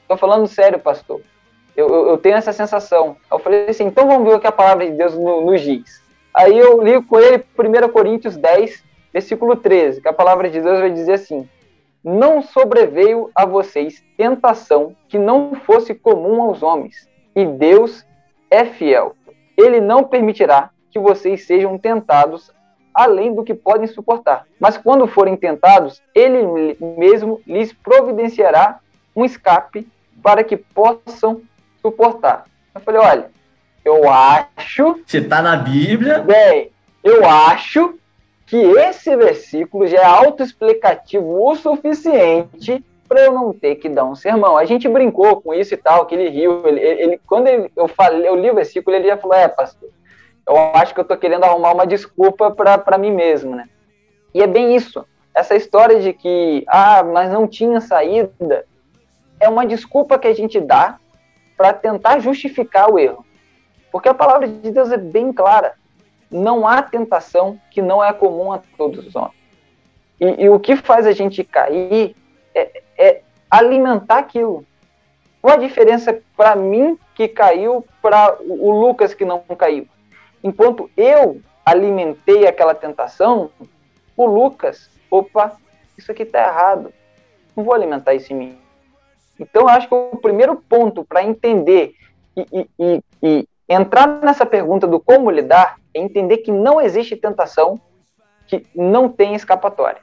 Estou falando sério, pastor. Eu, eu, eu, tenho essa sensação. Eu falei assim, então vamos ver o que a palavra de Deus nos diz. Aí eu li com ele 1 Coríntios 10, versículo 13, que a palavra de Deus vai dizer assim: Não sobreveio a vocês tentação que não fosse comum aos homens, e Deus é fiel. Ele não permitirá que vocês sejam tentados além do que podem suportar. Mas quando forem tentados, ele mesmo lhes providenciará um escape para que possam suportar. Eu falei, olha, eu acho. Você está na Bíblia? Bem, eu acho que esse versículo já é autoexplicativo o suficiente para eu não ter que dar um sermão. A gente brincou com isso e tal, que ele riu. Ele, ele quando ele, eu falei, eu li o versículo, ele já falou: É, pastor, eu acho que eu estou querendo arrumar uma desculpa para mim mesmo, né? E é bem isso. Essa história de que, ah, mas não tinha saída, é uma desculpa que a gente dá para tentar justificar o erro. Porque a palavra de Deus é bem clara. Não há tentação que não é comum a todos os homens. E, e o que faz a gente cair é, é alimentar aquilo. Qual a diferença para mim que caiu para o Lucas que não caiu? Enquanto eu alimentei aquela tentação, o Lucas, opa, isso aqui está errado. Não vou alimentar isso em mim. Então, acho que o primeiro ponto para entender e, e, e, e, entrar nessa pergunta do como lidar é entender que não existe tentação que não tem escapatória.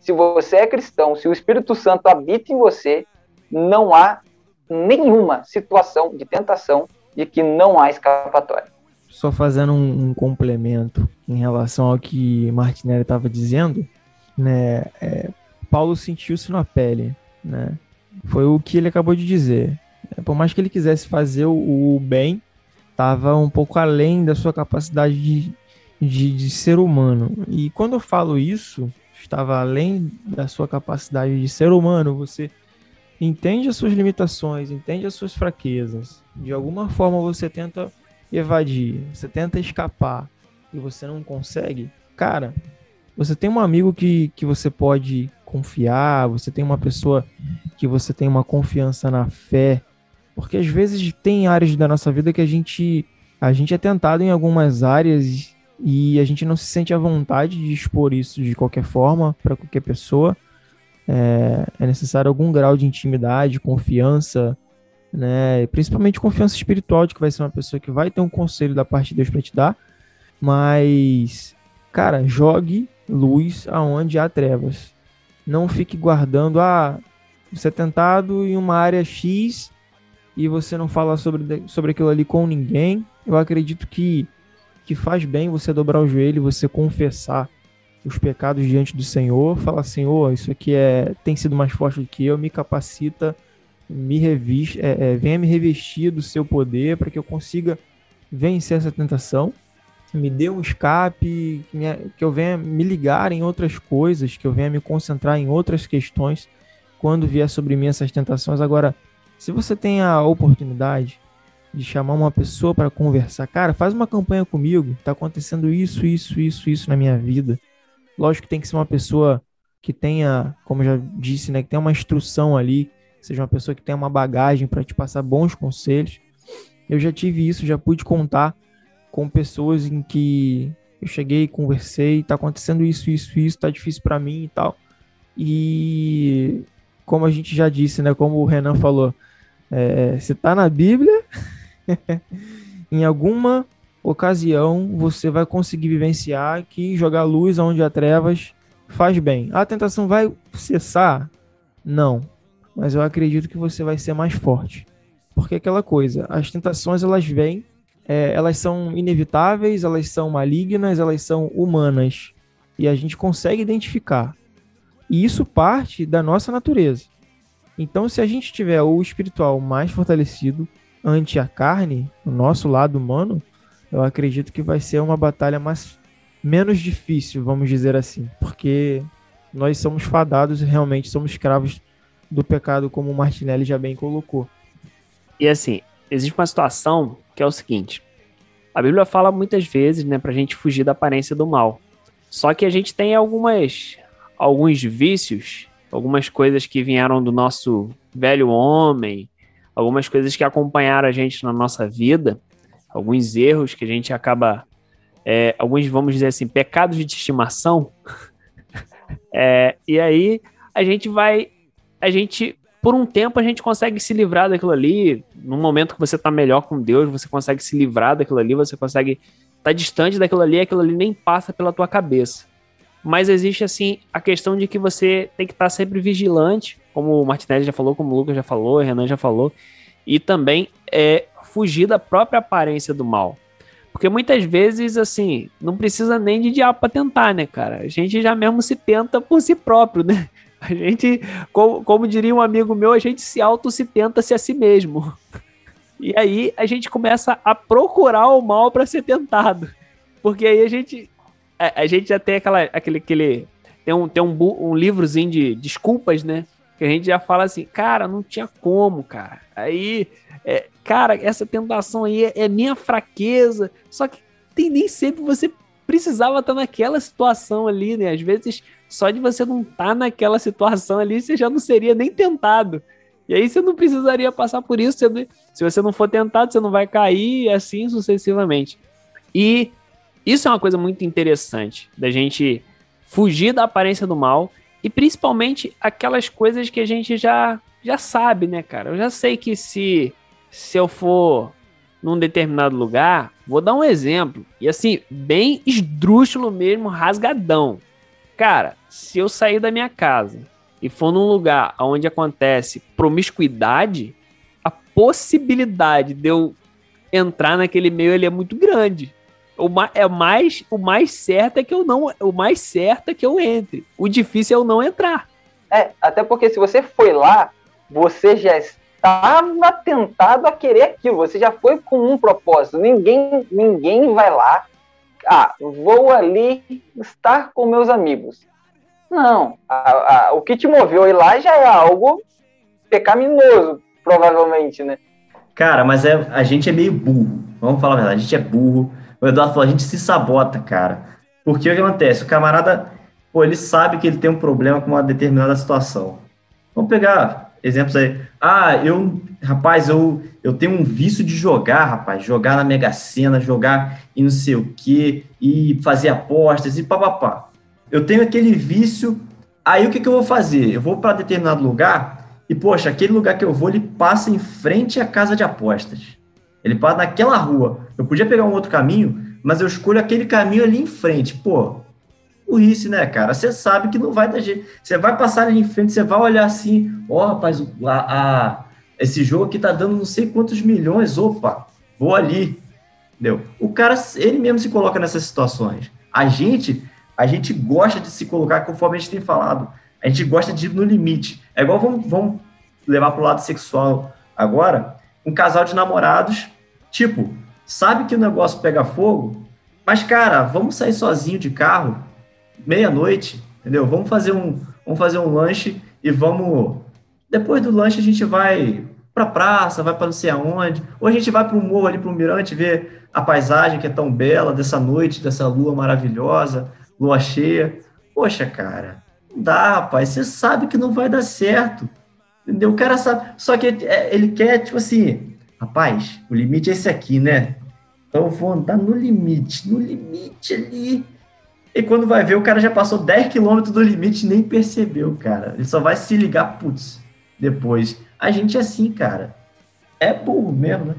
Se você é cristão, se o Espírito Santo habita em você, não há nenhuma situação de tentação de que não há escapatória. Só fazendo um, um complemento em relação ao que Martinelli estava dizendo, né? É, Paulo sentiu-se na pele, né? Foi o que ele acabou de dizer. Por mais que ele quisesse fazer o, bem, estava um pouco além da sua capacidade de, de, de, ser humano. E quando eu falo isso, estava além da sua capacidade de ser humano, você entende as suas limitações, entende as suas fraquezas. De alguma forma você tenta evadir, você tenta escapar e você não consegue. Cara, você tem um amigo que, que você pode confiar, você tem uma pessoa que você tem uma confiança na fé, porque às vezes tem áreas da nossa vida que a gente a gente é tentado em algumas áreas e a gente não se sente à vontade de expor isso de qualquer forma para qualquer pessoa. É, é, necessário algum grau de intimidade, confiança, né? Principalmente confiança espiritual de que vai ser uma pessoa que vai ter um conselho da parte de Deus para te dar. Mas, cara, jogue luz aonde há trevas não fique guardando, ah, você é tentado em uma área X e você não fala sobre, sobre aquilo ali com ninguém. Eu acredito que, que faz bem você dobrar o joelho, você confessar os pecados diante do Senhor, falar, Senhor, isso aqui é, tem sido mais forte do que eu, me capacita, me reviste, é, é, venha me revestir do seu poder para que eu consiga vencer essa tentação me dê um escape, que, que eu venha me ligar em outras coisas, que eu venha me concentrar em outras questões quando vier sobre mim essas tentações. Agora, se você tem a oportunidade de chamar uma pessoa para conversar, cara, faz uma campanha comigo, tá acontecendo isso, isso, isso, isso na minha vida. Lógico que tem que ser uma pessoa que tenha, como já disse, né, que tenha uma instrução ali, seja uma pessoa que tenha uma bagagem para te passar bons conselhos. Eu já tive isso, já pude contar com pessoas em que eu cheguei, conversei, tá acontecendo isso, isso, isso, tá difícil para mim e tal. E como a gente já disse, né? Como o Renan falou, é, se tá na Bíblia, em alguma ocasião você vai conseguir vivenciar que jogar luz onde há trevas faz bem. A tentação vai cessar? Não. Mas eu acredito que você vai ser mais forte. Porque é aquela coisa, as tentações elas vêm, é, elas são inevitáveis, elas são malignas, elas são humanas. E a gente consegue identificar. E isso parte da nossa natureza. Então, se a gente tiver o espiritual mais fortalecido ante a carne, o nosso lado humano, eu acredito que vai ser uma batalha mais menos difícil, vamos dizer assim, porque nós somos fadados e realmente somos escravos do pecado, como o Martinelli já bem colocou. E assim, existe uma situação que é o seguinte: a Bíblia fala muitas vezes, né, para a gente fugir da aparência do mal. Só que a gente tem algumas alguns vícios, algumas coisas que vieram do nosso velho homem, algumas coisas que acompanharam a gente na nossa vida, alguns erros que a gente acaba, é, alguns, vamos dizer assim, pecados de estimação. é, e aí a gente vai, a gente, por um tempo, a gente consegue se livrar daquilo ali. No momento que você está melhor com Deus, você consegue se livrar daquilo ali, você consegue estar tá distante daquilo ali, aquilo ali nem passa pela tua cabeça mas existe assim a questão de que você tem que estar sempre vigilante, como o Martinelli já falou, como o Lucas já falou, o Renan já falou, e também é fugir da própria aparência do mal. Porque muitas vezes, assim, não precisa nem de diabo para tentar, né, cara? A gente já mesmo se tenta por si próprio, né? A gente, como, como diria um amigo meu, a gente se auto se tenta se a si mesmo. E aí a gente começa a procurar o mal para ser tentado. Porque aí a gente a, a, gente já tem aquela, aquele, aquele tem um, tem um, um livrozinho de desculpas, né? Que a gente já fala assim, cara, não tinha como, cara. Aí, é, cara, essa tentação aí é, é, minha fraqueza. Só que tem, nem sempre você precisava estar naquela situação ali, né? Às vezes, só de você não estar tá naquela situação ali, você já não seria nem tentado. E aí você não precisaria passar por isso. Você, se você não for tentado, você não vai cair e assim sucessivamente. E isso é uma coisa muito interessante da gente fugir da aparência do mal e principalmente aquelas coisas que a gente já já sabe, né, cara? Eu já sei que se se eu for num determinado lugar, vou dar um exemplo e assim, bem esdrúxulo mesmo, rasgadão. Cara, se eu sair da minha casa e for num lugar onde acontece promiscuidade, a possibilidade de eu entrar naquele meio ele é muito grande. O mais, é mais, o mais certo é que eu não, o mais certo é que eu entre. O difícil é eu não entrar. É, até porque se você foi lá, você já estava tentado a querer aquilo, você já foi com um propósito. Ninguém, ninguém vai lá, ah, vou ali estar com meus amigos. Não, a, a, o que te moveu a ir lá já é algo pecaminoso, provavelmente, né? Cara, mas é, a gente é meio burro. Vamos falar a verdade, a gente é burro o Eduardo falou, a gente se sabota, cara. Porque o que acontece? O camarada, pô, ele sabe que ele tem um problema com uma determinada situação. Vamos pegar exemplos aí. Ah, eu, rapaz, eu, eu tenho um vício de jogar, rapaz, jogar na Mega Sena, jogar e não sei o quê, e fazer apostas e papapá. Eu tenho aquele vício, aí o que, que eu vou fazer? Eu vou para determinado lugar e, poxa, aquele lugar que eu vou, ele passa em frente à casa de apostas. Ele passa naquela rua. Eu podia pegar um outro caminho, mas eu escolho aquele caminho ali em frente. Pô, burrice, né, cara? Você sabe que não vai dar jeito. Você vai passar ali em frente, você vai olhar assim, ó, oh, rapaz, a, a, esse jogo aqui tá dando não sei quantos milhões, opa, vou ali. Entendeu? O cara, ele mesmo se coloca nessas situações. A gente, a gente gosta de se colocar, conforme a gente tem falado, a gente gosta de ir no limite. É igual, vamos, vamos levar para o lado sexual agora, um casal de namorados, tipo, sabe que o negócio pega fogo, mas, cara, vamos sair sozinho de carro, meia-noite, entendeu? Vamos fazer um, vamos fazer um lanche e vamos. Depois do lanche a gente vai pra praça, vai para não sei aonde, ou a gente vai para o morro ali, para o mirante, ver a paisagem que é tão bela dessa noite, dessa lua maravilhosa, lua cheia. Poxa, cara, não dá, rapaz, você sabe que não vai dar certo. Entendeu? O cara sabe. Só que é, ele quer, tipo assim, rapaz, o limite é esse aqui, né? Então eu vou andar no limite, no limite ali. E quando vai ver, o cara já passou 10 km do limite e nem percebeu, cara. Ele só vai se ligar, putz, depois. A gente é assim, cara. É burro mesmo, né?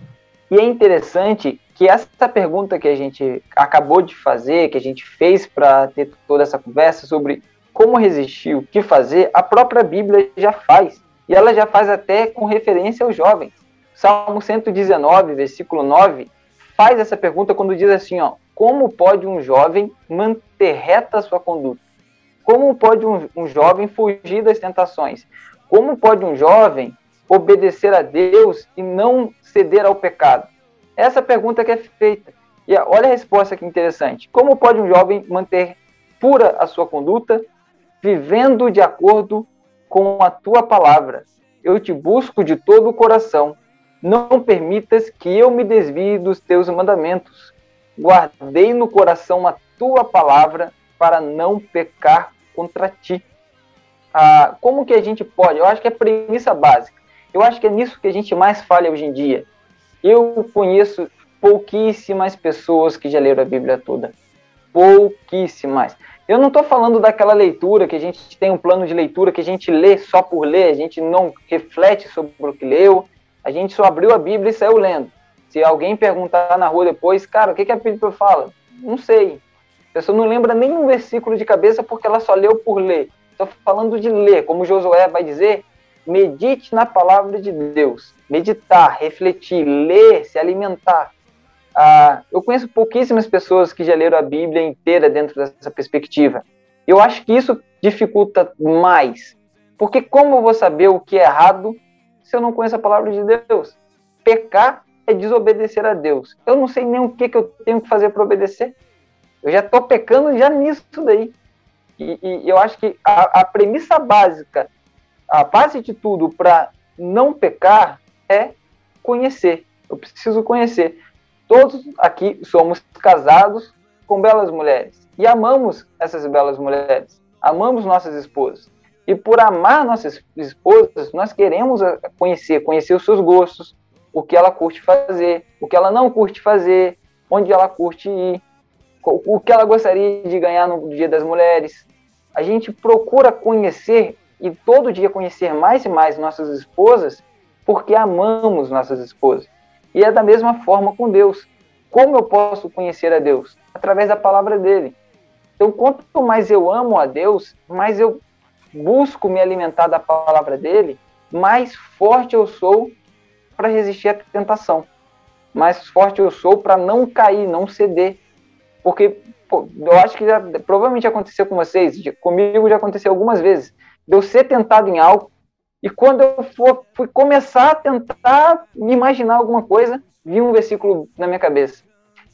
E é interessante que essa pergunta que a gente acabou de fazer, que a gente fez para ter toda essa conversa sobre como resistir, o que fazer, a própria Bíblia já faz. E ela já faz até com referência aos jovens. Salmo 119, versículo 9, faz essa pergunta quando diz assim, ó, como pode um jovem manter reta a sua conduta? Como pode um, um jovem fugir das tentações? Como pode um jovem obedecer a Deus e não ceder ao pecado? Essa pergunta que é feita. E olha a resposta que interessante. Como pode um jovem manter pura a sua conduta, vivendo de acordo com a tua palavra? Eu te busco de todo o coração. Não permitas que eu me desvie dos teus mandamentos. Guardei no coração a tua palavra para não pecar contra ti. Ah, como que a gente pode? Eu acho que é premissa básica. Eu acho que é nisso que a gente mais falha hoje em dia. Eu conheço pouquíssimas pessoas que já leram a Bíblia toda. Pouquíssimas. Eu não estou falando daquela leitura que a gente tem um plano de leitura que a gente lê só por ler, a gente não reflete sobre o que leu, a gente só abriu a Bíblia e saiu lendo. Se alguém perguntar na rua depois, cara, o que, que a Bíblia fala? Não sei. A pessoa não lembra nenhum versículo de cabeça porque ela só leu por ler. Estou falando de ler, como Josué vai dizer, medite na palavra de Deus. Meditar, refletir, ler, se alimentar. Ah, eu conheço pouquíssimas pessoas que já leram a Bíblia inteira dentro dessa perspectiva. Eu acho que isso dificulta mais. Porque como eu vou saber o que é errado se eu não conheço a palavra de Deus? Pecar é desobedecer a Deus. Eu não sei nem o que, que eu tenho que fazer para obedecer. Eu já estou pecando já nisso daí. E, e eu acho que a, a, premissa básica, a base de tudo para não pecar é conhecer. Eu preciso conhecer. Todos aqui somos casados com belas mulheres e amamos essas belas mulheres, amamos nossas esposas. E por amar nossas esposas, nós queremos conhecer, conhecer os seus gostos, o que ela curte fazer, o que ela não curte fazer, onde ela curte ir, o que ela gostaria de ganhar no Dia das Mulheres. A gente procura conhecer e todo dia conhecer mais e mais nossas esposas porque amamos nossas esposas. E é da mesma forma com Deus. Como eu posso conhecer a Deus? Através da palavra dele. Então, quanto mais eu amo a Deus, mais eu busco me alimentar da palavra dele, mais forte eu sou para resistir à tentação. Mais forte eu sou para não cair, não ceder. Porque pô, eu acho que já, provavelmente aconteceu com vocês, comigo já aconteceu algumas vezes, de eu ser tentado em algo, e quando eu for, fui começar a tentar me imaginar alguma coisa, vi um versículo na minha cabeça.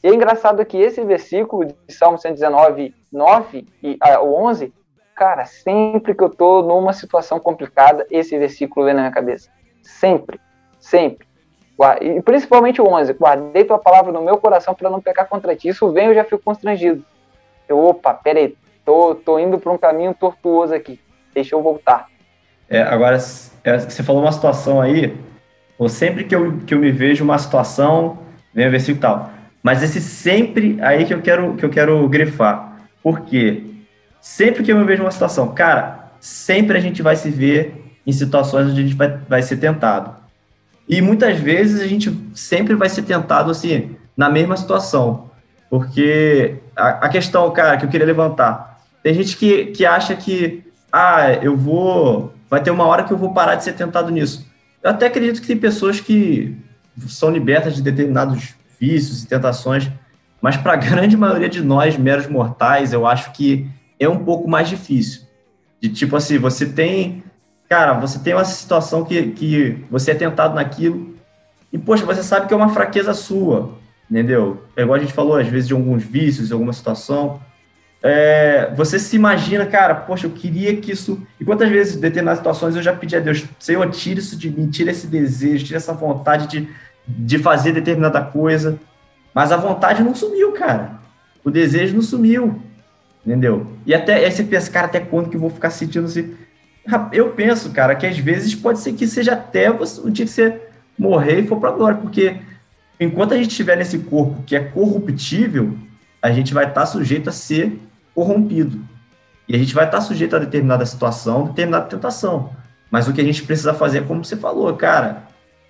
E é engraçado que esse versículo de Salmo 119, 9 e ah, 11, cara, sempre que eu estou numa situação complicada, esse versículo vem na minha cabeça. Sempre sempre. E principalmente o 11, guardei tua palavra no meu coração para não pecar contra ti. Isso vem, eu já fico constrangido. Eu, opa, peraí, tô, tô indo para um caminho tortuoso aqui. Deixa eu voltar. É, agora, é, você falou uma situação aí, ou sempre que eu, que eu me vejo uma situação, vem o versículo tal. Mas esse sempre aí que eu quero, que eu quero grifar. Por quê? Sempre que eu me vejo uma situação, cara, sempre a gente vai se ver em situações onde a gente vai, vai ser tentado. E muitas vezes a gente sempre vai ser tentado assim, na mesma situação. Porque a, a questão, cara, que eu queria levantar, tem gente que, que acha que, ah, eu vou. Vai ter uma hora que eu vou parar de ser tentado nisso. Eu até acredito que tem pessoas que são libertas de determinados vícios e tentações, mas para a grande maioria de nós, meros mortais, eu acho que é um pouco mais difícil. De tipo assim, você tem cara, você tem uma situação que, que você é tentado naquilo e, poxa, você sabe que é uma fraqueza sua, entendeu? É igual a gente falou, às vezes, de alguns vícios, de alguma situação. É, você se imagina, cara, poxa, eu queria que isso. E quantas vezes, em determinadas situações, eu já pedi a Deus, Senhor, tira isso de mim, tira esse desejo, tira essa vontade de, de fazer determinada coisa. Mas a vontade não sumiu, cara. O desejo não sumiu, entendeu? E até aí você pensa, cara, até quando que eu vou ficar sentindo assim? Eu penso, cara, que às vezes pode ser que seja até você, o dia que você morrer e for para glória, porque enquanto a gente estiver nesse corpo que é corruptível, a gente vai estar tá sujeito a ser corrompido. E a gente vai estar sujeito a determinada situação, determinada tentação. Mas o que a gente precisa fazer é como você falou, cara.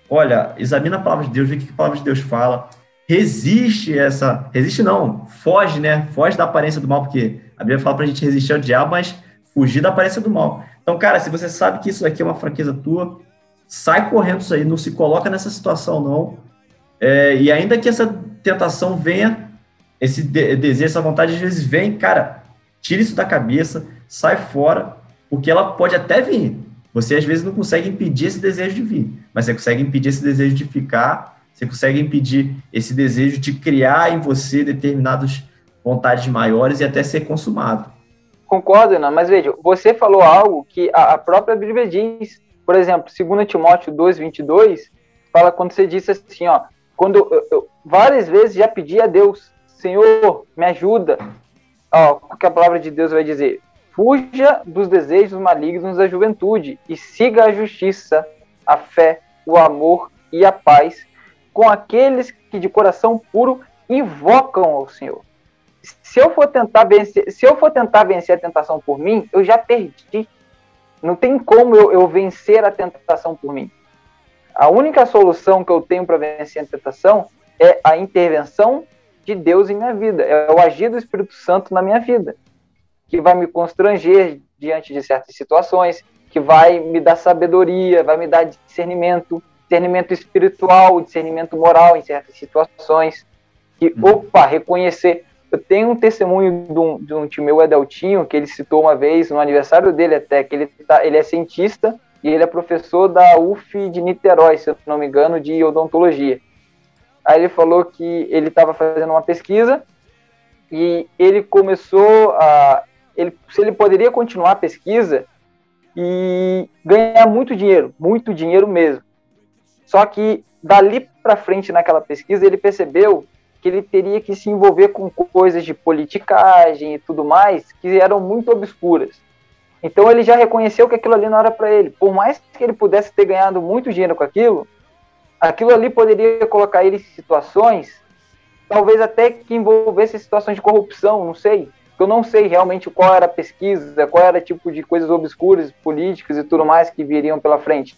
Olha, examina a palavra de Deus, vê o que a palavra de Deus fala. Resiste essa. Resiste não, foge, né? Foge da aparência do mal, porque a Bíblia fala pra gente resistir ao diabo, mas fugir da aparência do mal. Então, cara, se você sabe que isso aqui é uma fraqueza tua, sai correndo isso aí, não se coloca nessa situação, não. É, e ainda que essa tentação venha, esse de desejo, essa vontade, às vezes vem, cara, tira isso da cabeça, sai fora, porque ela pode até vir. Você às vezes não consegue impedir esse desejo de vir, mas você consegue impedir esse desejo de ficar, você consegue impedir esse desejo de criar em você determinadas vontades maiores e até ser consumado. Concordo, Ana, mas veja, você falou algo que a própria Bíblia diz, por exemplo, 2 Timóteo 2, 22, fala quando você disse assim, ó, quando eu, eu várias vezes já pedi a Deus, Senhor, me ajuda, ó, o que a palavra de Deus vai dizer? Fuja dos desejos malignos da juventude e siga a justiça, a fé, o amor e a paz com aqueles que de coração puro invocam ao Senhor. Se eu for tentar vencer, se eu for tentar vencer a tentação por mim, eu já perdi. Não tem como eu, eu vencer a tentação por mim. A única solução que eu tenho para vencer a tentação é a intervenção de Deus em minha vida, é o agir do Espírito Santo na minha vida, que vai me constranger diante de certas situações, que vai me dar sabedoria, vai me dar discernimento, discernimento espiritual, discernimento moral em certas situações, que, hum. opa, reconhecer. Eu tenho um testemunho de um, de um tio meu, Edeltinho, que ele citou uma vez, no aniversário dele até, que ele, tá, ele é cientista e ele é professor da UF de Niterói, se eu não me engano, de odontologia. Aí ele falou que ele estava fazendo uma pesquisa e ele começou a. Ele, se ele poderia continuar a pesquisa e ganhar muito dinheiro, muito dinheiro mesmo. Só que dali para frente naquela pesquisa ele percebeu que ele teria que se envolver com coisas de politicagem e tudo mais que eram muito obscuras. Então ele já reconheceu que aquilo ali não era para ele. Por mais que ele pudesse ter ganhado muito dinheiro com aquilo, aquilo ali poderia colocar ele em situações, talvez até que envolvesse situações de corrupção, não sei. Eu não sei realmente qual era a pesquisa, qual era o tipo de coisas obscuras, políticas e tudo mais que viriam pela frente.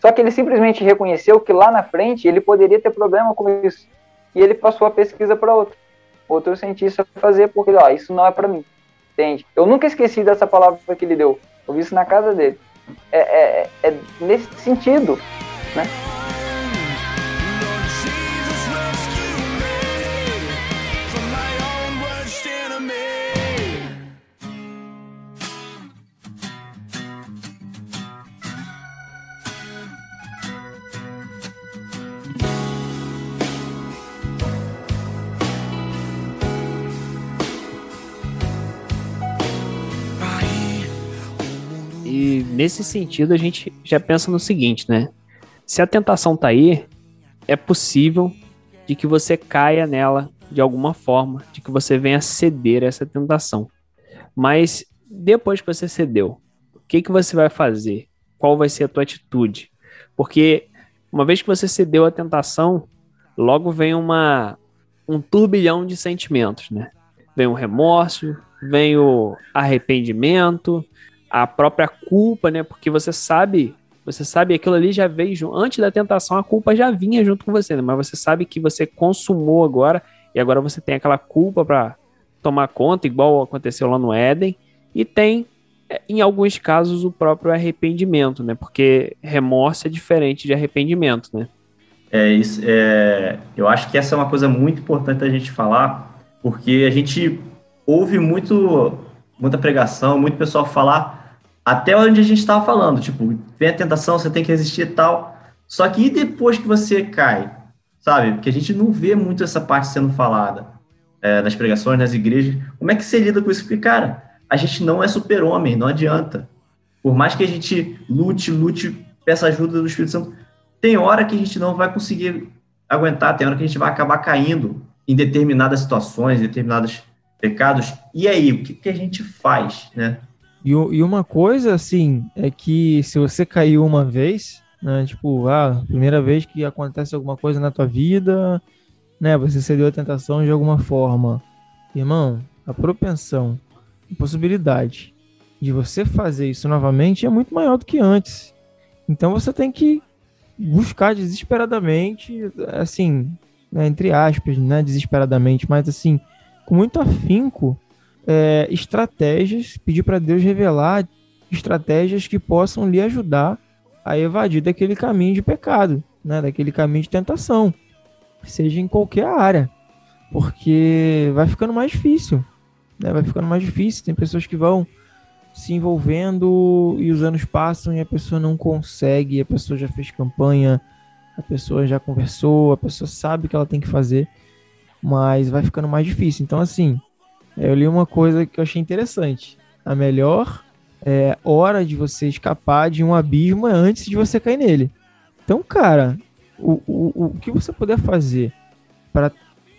Só que ele simplesmente reconheceu que lá na frente ele poderia ter problema com isso. E ele passou a pesquisa para outro. Outro cientista fazer, porque, ó, isso não é para mim. Entende? Eu nunca esqueci dessa palavra que ele deu. Eu vi isso na casa dele. É, é, é nesse sentido, né? Nesse sentido, a gente já pensa no seguinte, né? Se a tentação tá aí, é possível de que você caia nela de alguma forma, de que você venha ceder a essa tentação. Mas depois que você cedeu, o que, que você vai fazer? Qual vai ser a tua atitude? Porque uma vez que você cedeu à tentação, logo vem uma um turbilhão de sentimentos, né? Vem o remorso, vem o arrependimento, a própria culpa, né? Porque você sabe, você sabe aquilo ali já veio antes da tentação, a culpa já vinha junto com você, né? Mas você sabe que você consumou agora e agora você tem aquela culpa para tomar conta, igual aconteceu lá no Éden, e tem é, em alguns casos o próprio arrependimento, né? Porque remorso é diferente de arrependimento, né? É isso. É, eu acho que essa é uma coisa muito importante a gente falar, porque a gente ouve muito, muita pregação, muito pessoal falar até onde a gente estava falando, tipo, vem a tentação, você tem que resistir e tal. Só que e depois que você cai, sabe? Porque a gente não vê muito essa parte sendo falada é, nas pregações, nas igrejas. Como é que você lida com isso? Porque, cara, a gente não é super-homem, não adianta. Por mais que a gente lute, lute, peça ajuda do Espírito Santo, tem hora que a gente não vai conseguir aguentar, tem hora que a gente vai acabar caindo em determinadas situações, em determinados pecados. E aí, o que, que a gente faz, né? E, e uma coisa, assim, é que se você caiu uma vez, né, tipo, ah, primeira vez que acontece alguma coisa na tua vida, né, você cedeu a tentação de alguma forma. Irmão, a propensão possibilidade de você fazer isso novamente é muito maior do que antes. Então você tem que buscar desesperadamente, assim, né, entre aspas, né, desesperadamente, mas assim, com muito afinco, é, estratégias, pedir para Deus revelar estratégias que possam lhe ajudar a evadir daquele caminho de pecado, né, daquele caminho de tentação, seja em qualquer área, porque vai ficando mais difícil, né, vai ficando mais difícil. Tem pessoas que vão se envolvendo e os anos passam e a pessoa não consegue, a pessoa já fez campanha, a pessoa já conversou, a pessoa sabe o que ela tem que fazer, mas vai ficando mais difícil. Então, assim, eu li uma coisa que eu achei interessante. A melhor é, hora de você escapar de um abismo é antes de você cair nele. Então, cara, o, o, o que você puder fazer para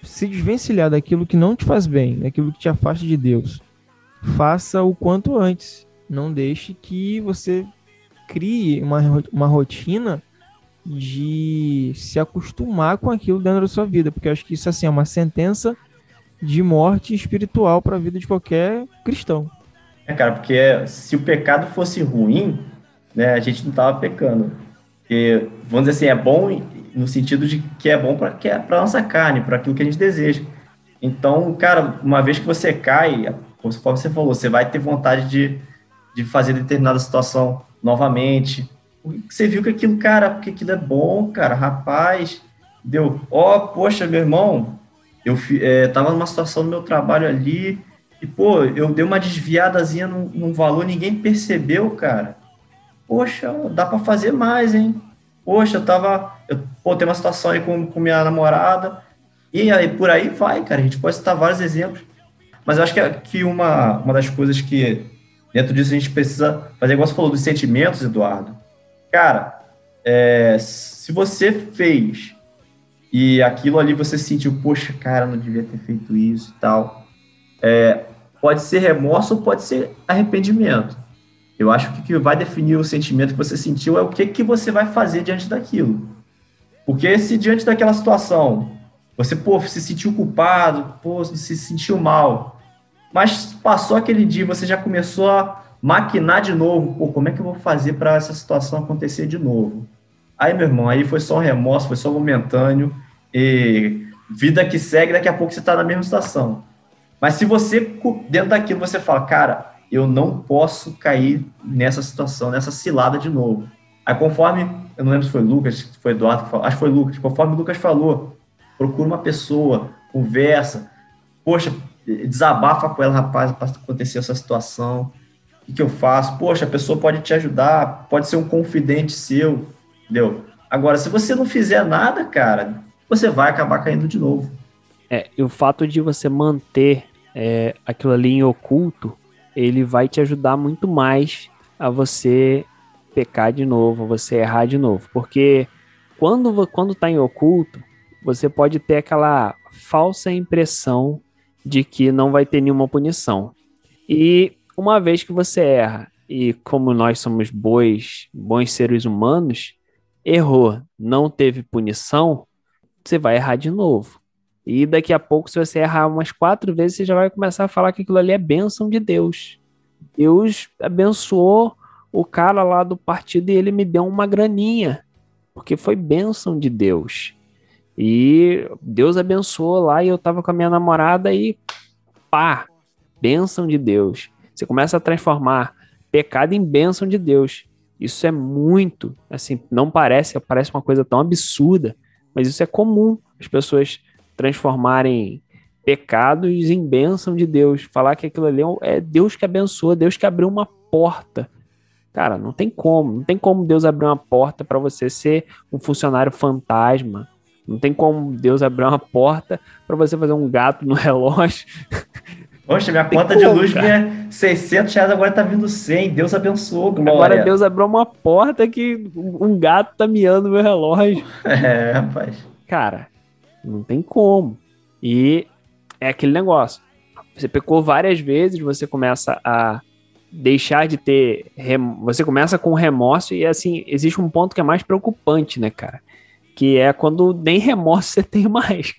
se desvencilhar daquilo que não te faz bem, daquilo que te afasta de Deus, faça o quanto antes. Não deixe que você crie uma, uma rotina de se acostumar com aquilo dentro da sua vida, porque eu acho que isso assim é uma sentença de morte espiritual para a vida de qualquer cristão. É, cara, porque se o pecado fosse ruim, né, a gente não tava pecando. Porque, vamos dizer assim, é bom no sentido de que é bom para que é para nossa carne, para aquilo que a gente deseja. Então, cara, uma vez que você cai, como você falou, você vai ter vontade de, de fazer determinada situação novamente. Você viu que aquilo, cara, porque aquilo é bom, cara, rapaz, deu, ó, oh, poxa, meu irmão, eu é, tava numa situação no meu trabalho ali, e, pô, eu dei uma desviadazinha num, num valor, ninguém percebeu, cara. Poxa, dá para fazer mais, hein? Poxa, eu tava. Eu, pô, tem uma situação aí com, com minha namorada, e aí por aí vai, cara. A gente pode citar vários exemplos. Mas eu acho que, que uma, uma das coisas que dentro disso a gente precisa fazer, igual você falou dos sentimentos, Eduardo. Cara, é, se você fez e aquilo ali você sentiu, poxa, cara, não devia ter feito isso e tal, é, pode ser remorso ou pode ser arrependimento. Eu acho que o que vai definir o sentimento que você sentiu é o que, que você vai fazer diante daquilo. Porque se diante daquela situação você, pô, se sentiu culpado, pô, se sentiu mal, mas passou aquele dia, você já começou a maquinar de novo. Pô, como é que eu vou fazer para essa situação acontecer de novo? Aí, meu irmão, aí foi só um remorso, foi só momentâneo. E vida que segue, daqui a pouco você está na mesma situação. Mas se você, dentro daquilo, você fala, cara, eu não posso cair nessa situação, nessa cilada de novo. Aí, conforme, eu não lembro se foi Lucas, se foi Eduardo, falou, acho que foi Lucas, conforme o Lucas falou, procura uma pessoa, conversa. Poxa, desabafa com ela, rapaz, aconteceu essa situação, o que, que eu faço? Poxa, a pessoa pode te ajudar, pode ser um confidente seu, entendeu? Agora, se você não fizer nada, cara, você vai acabar caindo de novo. É, e o fato de você manter é, aquilo ali em oculto, ele vai te ajudar muito mais a você pecar de novo, a você errar de novo. Porque quando, quando tá em oculto, você pode ter aquela falsa impressão de que não vai ter nenhuma punição. E uma vez que você erra, e como nós somos bois, bons seres humanos, errou, não teve punição, você vai errar de novo. E daqui a pouco, se você errar umas quatro vezes, você já vai começar a falar que aquilo ali é bênção de Deus. Deus abençoou o cara lá do partido e ele me deu uma graninha, porque foi bênção de Deus. E Deus abençoou lá e eu tava com a minha namorada e pá, bênção de Deus. Você começa a transformar pecado em bênção de Deus. Isso é muito, assim, não parece, parece uma coisa tão absurda, mas isso é comum, as pessoas transformarem pecados em bênção de Deus, falar que aquilo ali é, é Deus que abençoa, Deus que abriu uma porta. Cara, não tem como, não tem como Deus abrir uma porta para você ser um funcionário fantasma, não tem como Deus abrir uma porta para você fazer um gato no relógio. Poxa, minha conta de luz vinha 600 reais, agora tá vindo 100. Deus abençoou, glória. Agora Deus abriu uma porta que um gato tá miando meu relógio. É, rapaz. Cara, não tem como. E é aquele negócio. Você pecou várias vezes, você começa a deixar de ter. Rem... Você começa com remorso e assim, existe um ponto que é mais preocupante, né, cara? Que é quando nem remorso você tem mais,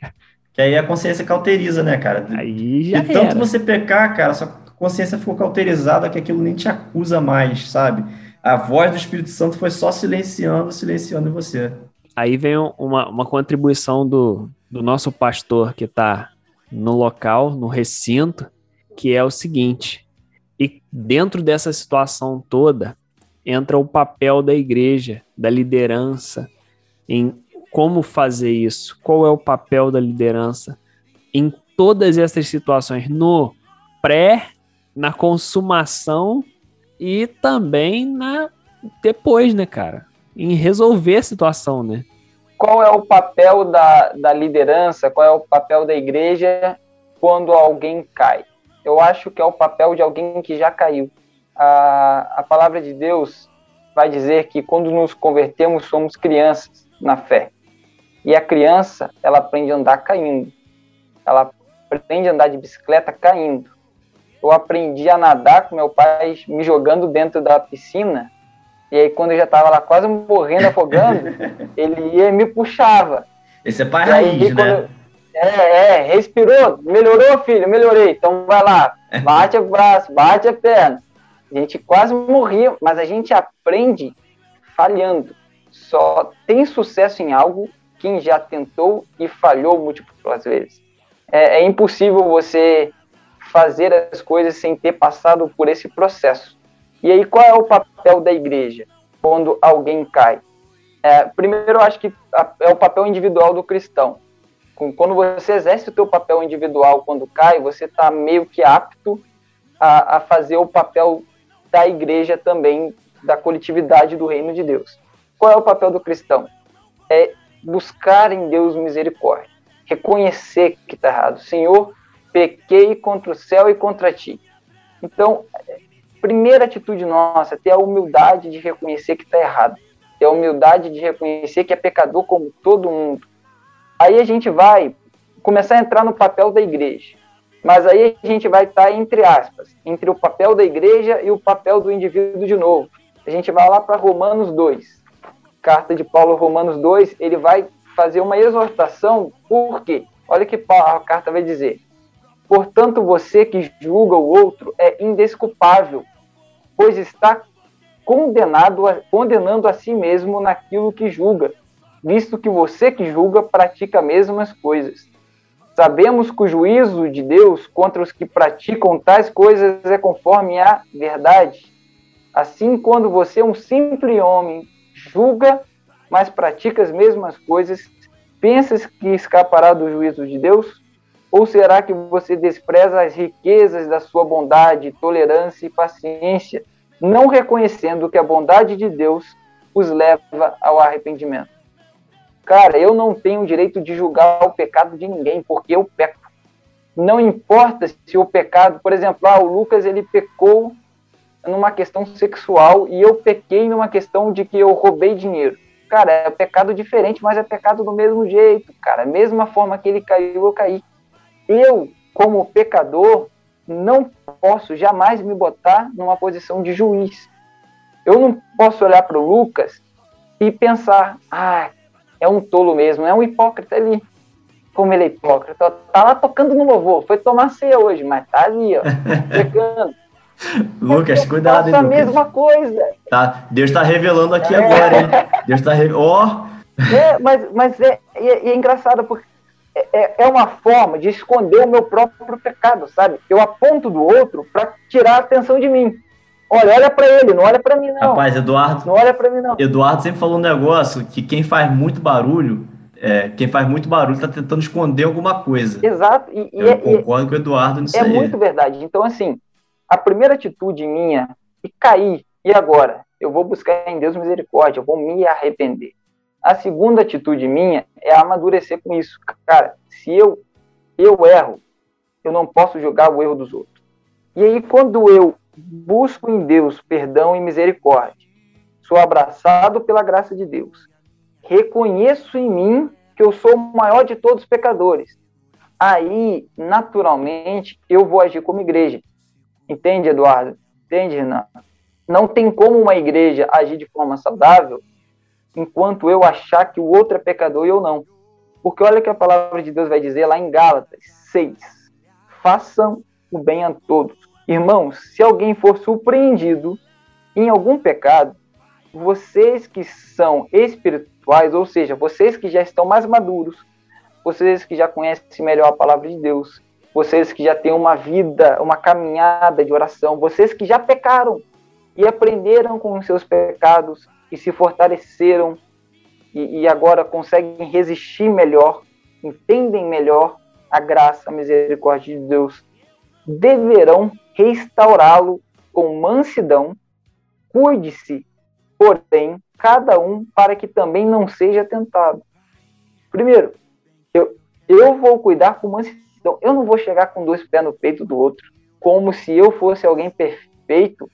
Que aí a consciência cauteriza, né, cara? Aí já E tanto era. você pecar, cara, só consciência ficou cauterizada que aquilo nem te acusa mais, sabe? A voz do Espírito Santo foi só silenciando, silenciando você. Aí vem uma, uma contribuição do, do nosso pastor que está no local, no recinto, que é o seguinte: e dentro dessa situação toda entra o papel da igreja, da liderança, em como fazer isso, qual é o papel da liderança em todas essas situações, no pré, na consumação e também na depois, né, cara? Em resolver a situação, né? Qual é o papel da, da liderança, qual é o papel da igreja quando alguém cai? Eu acho que é o papel de alguém que já caiu. A, a palavra de Deus vai dizer que quando nos convertemos somos crianças na fé. E a criança, ela aprende a andar caindo. Ela aprende a andar de bicicleta caindo. Eu aprendi a nadar com meu pai me jogando dentro da piscina. E aí, quando eu já estava lá quase morrendo, afogando, ele ia e me puxava. Esse é pai raiz, aí, né? É, é, respirou, melhorou, filho, melhorei. Então vai lá, bate o braço, bate a perna. A gente quase morria, mas a gente aprende falhando. Só tem sucesso em algo quem já tentou e falhou múltiplas vezes. É, é impossível você fazer as coisas sem ter passado por esse processo. E aí, qual é o papel da igreja quando alguém cai? É, primeiro, eu acho que é o papel individual do cristão. Quando você exerce o teu papel individual quando cai, você está meio que apto a, a fazer o papel da igreja também, da coletividade do reino de Deus. Qual é o papel do cristão? É buscar em Deus misericórdia, reconhecer que está errado. Senhor, pequei contra o céu e contra ti. Então, primeira atitude nossa é ter a humildade de reconhecer que está errado, ter a humildade de reconhecer que é pecador como todo mundo. Aí a gente vai começar a entrar no papel da igreja. Mas aí a gente vai estar entre aspas, entre o papel da igreja e o papel do indivíduo de novo. A gente vai lá para Romanos 2 carta de Paulo, Romanos 2, ele vai fazer uma exortação, por quê? Olha que a carta vai dizer. Portanto, você que julga o outro é indesculpável, pois está condenado a, condenando a si mesmo naquilo que julga, visto que você que julga pratica as mesmas coisas. Sabemos que o juízo de Deus contra os que praticam tais coisas é conforme a verdade. Assim, quando você, um simples homem, julga, mas pratica as mesmas coisas, pensas que escapará do juízo de Deus? Ou será que você despreza as riquezas da sua bondade, tolerância e paciência, não reconhecendo que a bondade de Deus os leva ao arrependimento? Cara, eu não tenho o direito de julgar o pecado de ninguém, porque eu peco. Não importa se o pecado, por exemplo, ah, o Lucas ele pecou numa questão sexual e eu pequei numa questão de que eu roubei dinheiro. Cara, é pecado diferente, mas é pecado do mesmo jeito, cara. Mesma forma que ele caiu, eu caí. Eu, como pecador, não posso jamais me botar numa posição de juiz. Eu não posso olhar para o Lucas e pensar, ah, é um tolo mesmo, é um hipócrita ali. Como ele é hipócrita, tá lá tocando no louvor, foi tomar ceia hoje, mas tá ali, ó, pecando. Lucas, cuidado, hein, a mesma coisa. Tá, Deus está revelando aqui é. agora, hein? Deus está revelando. Ó! Oh. É, mas, mas é, é, é engraçado porque é, é, é uma forma de esconder o meu próprio pecado, sabe? Eu aponto do outro para tirar a atenção de mim. Olha, olha para ele, não olha para mim não. Rapaz, Eduardo. Não olha para mim não. Eduardo sempre falou um negócio que quem faz muito barulho, é, quem faz muito barulho está tentando esconder alguma coisa. Exato. E, Eu é, concordo com o Eduardo nisso é aí. É muito verdade. Então, assim, a primeira atitude minha e cair, e agora? Eu vou buscar em Deus misericórdia, eu vou me arrepender. A segunda atitude minha é amadurecer com isso. Cara, se eu, eu erro, eu não posso jogar o erro dos outros. E aí, quando eu busco em Deus perdão e misericórdia, sou abraçado pela graça de Deus, reconheço em mim que eu sou o maior de todos os pecadores, aí, naturalmente, eu vou agir como igreja. Entende, Eduardo? Entende, Renan? Não tem como uma igreja agir de forma saudável enquanto eu achar que o outro é pecador e eu não. Porque olha que a palavra de Deus vai dizer lá em Gálatas 6. Façam o bem a todos, Irmãos, se alguém for surpreendido em algum pecado, vocês que são espirituais, ou seja, vocês que já estão mais maduros, vocês que já conhecem melhor a palavra de Deus, vocês que já têm uma vida, uma caminhada de oração, vocês que já pecaram e aprenderam com os seus pecados e se fortaleceram e, e agora conseguem resistir melhor, entendem melhor a graça, a misericórdia de Deus, deverão restaurá-lo com mansidão. Cuide-se, porém, cada um para que também não seja tentado. Primeiro, eu, eu vou cuidar com mansidão então, eu não vou chegar com dois pés no peito do outro, como se eu fosse alguém perfeito,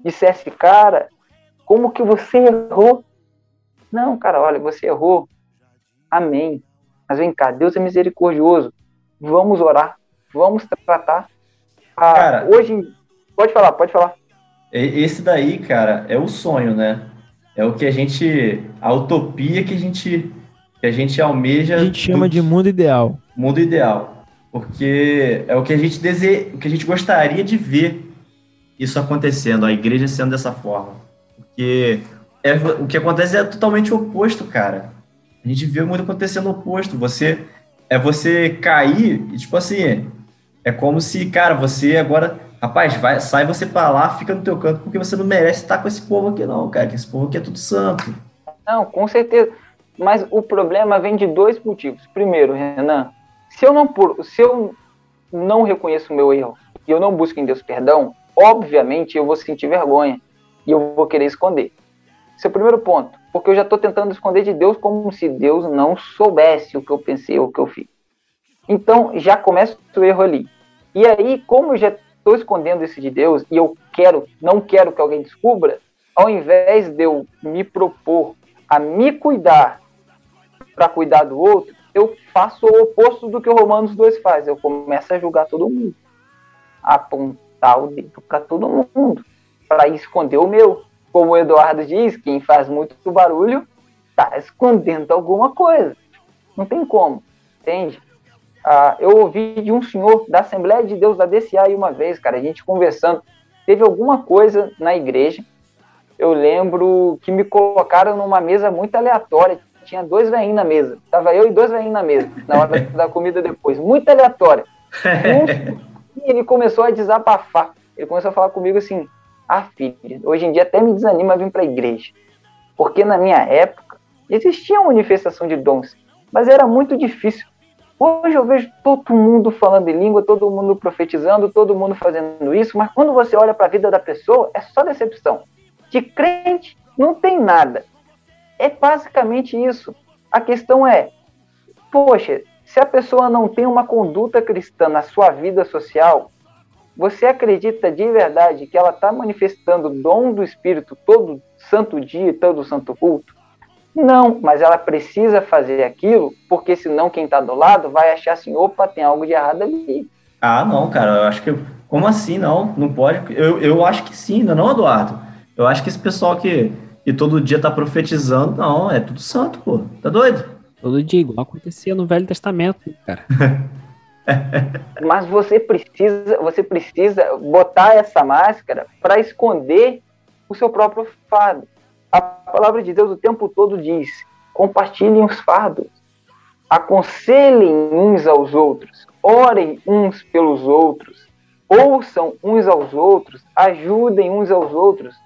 dissesse, cara, como que você errou? Não, cara, olha, você errou. Amém. Mas vem cá, Deus é misericordioso. Vamos orar, vamos tratar. Ah, cara, hoje, pode falar, pode falar. Esse daí, cara, é o sonho, né? É o que a gente, a utopia que a gente, que a gente almeja. A gente chama do... de mundo ideal. Mundo ideal porque é o que a gente deseja, o que a gente gostaria de ver isso acontecendo, a igreja sendo dessa forma. Porque é, o que acontece é totalmente oposto, cara. A gente vê muito acontecendo o oposto. Você é você cair e tipo assim, é como se, cara, você agora, rapaz, vai, sai você para lá, fica no teu canto porque você não merece estar com esse povo aqui não, cara. Que esse povo aqui é tudo santo. Não, com certeza. Mas o problema vem de dois motivos. Primeiro, Renan, se eu não, se eu não reconheço o meu erro e eu não busco em Deus perdão, obviamente eu vou sentir vergonha e eu vou querer esconder. Esse é o primeiro ponto, porque eu já estou tentando esconder de Deus como se Deus não soubesse o que eu pensei ou o que eu fiz. Então já começa o erro ali. E aí, como eu já estou escondendo isso de Deus e eu quero, não quero que alguém descubra, ao invés de eu me propor a me cuidar para cuidar do outro, eu faço o oposto do que o Romanos 2 faz. Eu começo a julgar todo mundo, apontar o dedo para todo mundo, para esconder o meu. Como o Eduardo diz, quem faz muito barulho está escondendo alguma coisa. Não tem como, entende? Ah, eu ouvi de um senhor da Assembleia de Deus da DCA uma vez, cara, a gente conversando. Teve alguma coisa na igreja. Eu lembro que me colocaram numa mesa muito aleatória tinha dois veinhos na mesa. Tava eu e dois veinhos na mesa, na hora da comida depois. Muito aleatório. e ele começou a desabafar. Ele começou a falar comigo assim: Ah, filho, hoje em dia até me desanima vir para a igreja. Porque na minha época existia uma manifestação de dons, mas era muito difícil. Hoje eu vejo todo mundo falando em língua, todo mundo profetizando, todo mundo fazendo isso, mas quando você olha para a vida da pessoa, é só decepção. De crente, não tem nada. É basicamente isso. A questão é, poxa, se a pessoa não tem uma conduta cristã na sua vida social, você acredita de verdade que ela está manifestando o dom do Espírito todo santo dia, todo santo culto? Não, mas ela precisa fazer aquilo, porque senão quem está do lado vai achar assim, opa, tem algo de errado ali. Ah, não, cara, eu acho que. Como assim? Não, não pode. Eu, eu acho que sim, não, Eduardo. Eu acho que esse pessoal que e todo dia tá profetizando. Não, é tudo santo, pô. Tá doido? Todo dia, igual acontecia no Velho Testamento, cara. Mas você precisa, você precisa botar essa máscara para esconder o seu próprio fardo. A palavra de Deus o tempo todo diz: compartilhem os fardos, aconselhem uns aos outros, orem uns pelos outros, ouçam uns aos outros, ajudem uns aos outros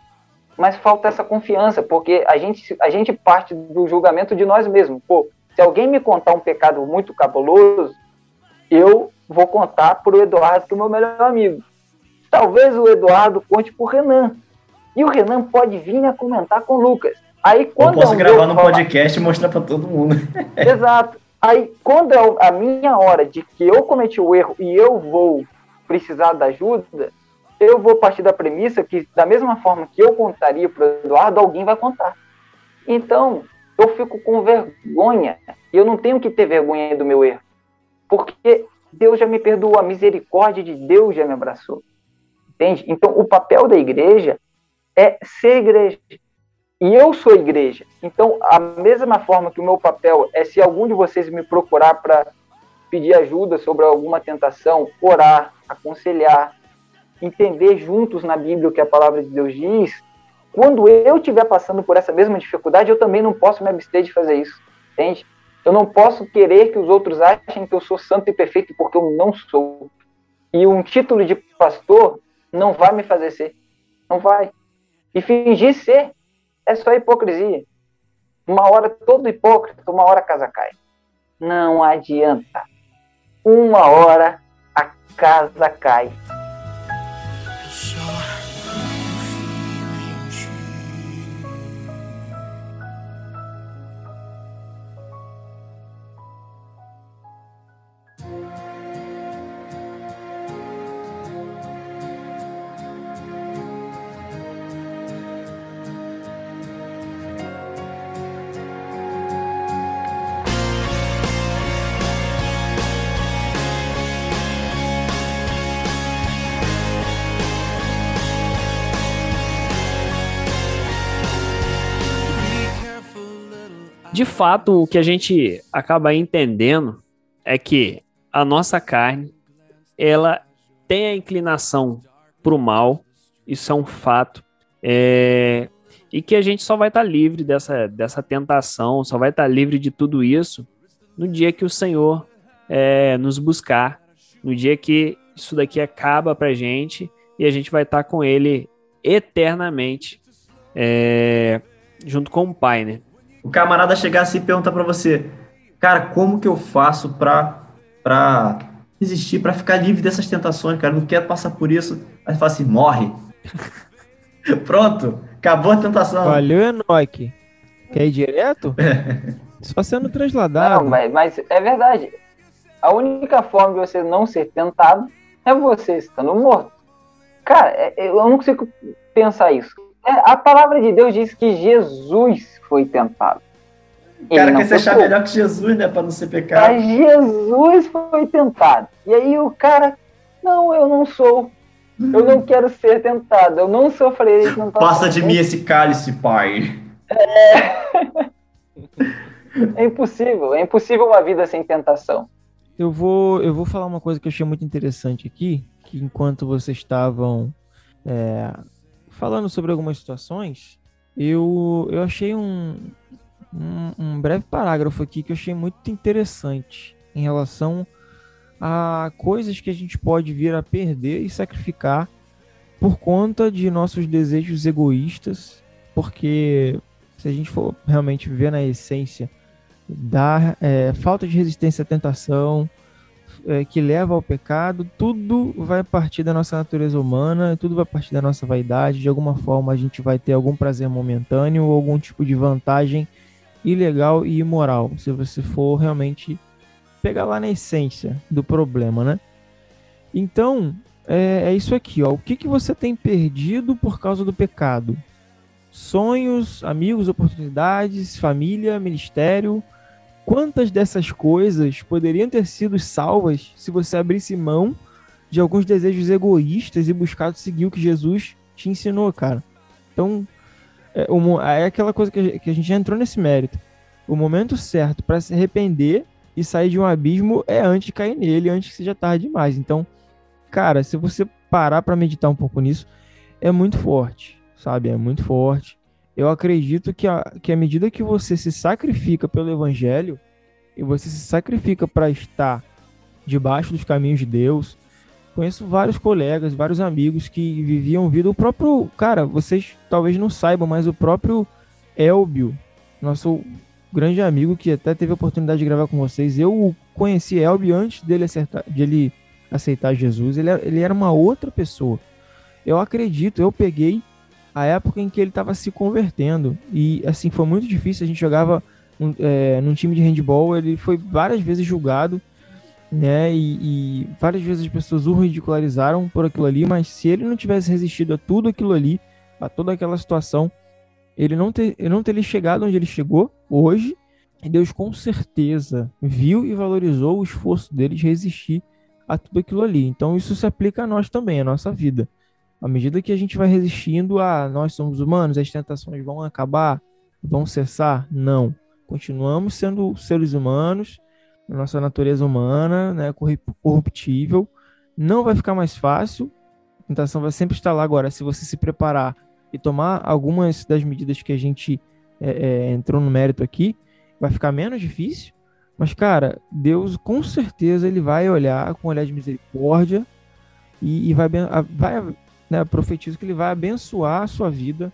mas falta essa confiança, porque a gente, a gente parte do julgamento de nós mesmos. Pô, se alguém me contar um pecado muito cabuloso, eu vou contar para o Eduardo, que é o meu melhor amigo. Talvez o Eduardo conte para o Renan. E o Renan pode vir a comentar com o Lucas. Aí, quando eu posso é gravar no falar... podcast e mostrar para todo mundo. Exato. Aí, quando é a minha hora de que eu cometi o erro e eu vou precisar da ajuda, eu vou partir da premissa que, da mesma forma que eu contaria para o Eduardo, alguém vai contar. Então, eu fico com vergonha. E eu não tenho que ter vergonha do meu erro. Porque Deus já me perdoou, a misericórdia de Deus já me abraçou. Entende? Então, o papel da igreja é ser igreja. E eu sou igreja. Então, a mesma forma que o meu papel é se algum de vocês me procurar para pedir ajuda sobre alguma tentação, orar, aconselhar, entender juntos na Bíblia o que a palavra de Deus diz, quando eu estiver passando por essa mesma dificuldade, eu também não posso me abster de fazer isso, entende? Eu não posso querer que os outros achem que eu sou santo e perfeito, porque eu não sou. E um título de pastor não vai me fazer ser. Não vai. E fingir ser é só hipocrisia. Uma hora todo hipócrita, uma hora a casa cai. Não adianta. Uma hora a casa cai. Fato, o que a gente acaba entendendo é que a nossa carne, ela tem a inclinação para o mal, isso é um fato, é, e que a gente só vai estar tá livre dessa, dessa tentação, só vai estar tá livre de tudo isso no dia que o Senhor é, nos buscar, no dia que isso daqui acaba para gente e a gente vai estar tá com Ele eternamente, é, junto com o Pai, né? O camarada chegar assim e perguntar para você, cara, como que eu faço pra, pra resistir, para ficar livre dessas tentações, cara, não quero passar por isso. Aí fala assim, morre. Pronto, acabou a tentação. Valeu, Enoque. Quer ir direto? Só sendo trasladado. Não, mas, mas é verdade. A única forma de você não ser tentado é você estando morto. Cara, é, eu não consigo pensar isso. É, a palavra de Deus diz que Jesus foi tentado. O cara quer se achar melhor que Jesus, né? Para não ser pecado. Mas Jesus foi tentado. E aí o cara, não, eu não sou. Eu não quero ser tentado. Eu não sofrerei tentação. Passa de mim esse cálice, pai. É... é impossível. É impossível uma vida sem tentação. Eu vou, eu vou falar uma coisa que eu achei muito interessante aqui, que enquanto vocês estavam é, falando sobre algumas situações, eu, eu achei um, um, um, breve parágrafo aqui que eu achei muito interessante em relação a coisas que a gente pode vir a perder e sacrificar por conta de nossos desejos egoístas, porque se a gente for realmente ver na essência da é, falta de resistência à tentação, é, que leva ao pecado, tudo vai partir da nossa natureza humana, tudo vai partir da nossa vaidade. De alguma forma a gente vai ter algum prazer momentâneo ou algum tipo de vantagem ilegal e imoral, se você for realmente pegar lá na essência do problema, né? Então, é, é isso aqui, ó. O que, que você tem perdido por causa do pecado? Sonhos, amigos, oportunidades, família, ministério, Quantas dessas coisas poderiam ter sido salvas se você abrisse mão de alguns desejos egoístas e buscasse seguir o que Jesus te ensinou, cara? Então, é, é aquela coisa que a gente já entrou nesse mérito. O momento certo para se arrepender e sair de um abismo é antes de cair nele, antes que seja tarde demais. Então, cara, se você parar para meditar um pouco nisso, é muito forte, sabe? É muito forte eu acredito que, a, que à medida que você se sacrifica pelo evangelho e você se sacrifica para estar debaixo dos caminhos de Deus, conheço vários colegas, vários amigos que viviam vida. O próprio, cara, vocês talvez não saibam, mas o próprio Elbio, nosso grande amigo que até teve a oportunidade de gravar com vocês, eu conheci Elbio antes dele acertar, de ele aceitar Jesus. Ele, ele era uma outra pessoa. Eu acredito, eu peguei a época em que ele estava se convertendo. E assim, foi muito difícil. A gente jogava um, é, num time de handball, ele foi várias vezes julgado, né? E, e, várias vezes as pessoas o ridicularizaram por aquilo ali, mas se ele não tivesse resistido a tudo aquilo ali, a toda aquela situação, ele não, ter, não teria chegado onde ele chegou hoje. E Deus com certeza viu e valorizou o esforço dele de resistir a tudo aquilo ali. Então isso se aplica a nós também, a nossa vida. À medida que a gente vai resistindo a nós somos humanos, as tentações vão acabar, vão cessar? Não. Continuamos sendo seres humanos, nossa natureza humana, né, corruptível. Não vai ficar mais fácil, A tentação vai sempre estar lá agora. Se você se preparar e tomar algumas das medidas que a gente é, é, entrou no mérito aqui, vai ficar menos difícil. Mas, cara, Deus com certeza ele vai olhar com um olhar de misericórdia e, e vai, vai né, profetizo que ele vai abençoar a sua vida,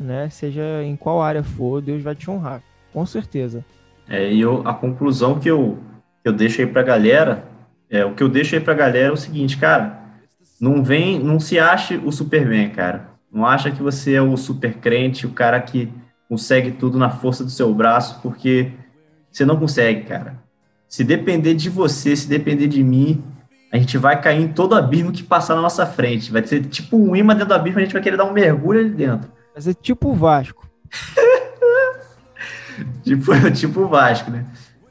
né? Seja em qual área for, Deus vai te honrar, com certeza. É, e eu, a conclusão que eu, que eu deixo aí pra galera, é, o que eu deixo aí pra galera é o seguinte, cara, não vem, não se ache o Superman, cara. Não acha que você é o super crente, o cara que consegue tudo na força do seu braço, porque você não consegue, cara. Se depender de você, se depender de mim, a gente vai cair em todo abismo que passar na nossa frente. Vai ser tipo um imã dentro do abismo, a gente vai querer dar um mergulho ali dentro. Vai ser tipo o Vasco. tipo, tipo o Vasco, né?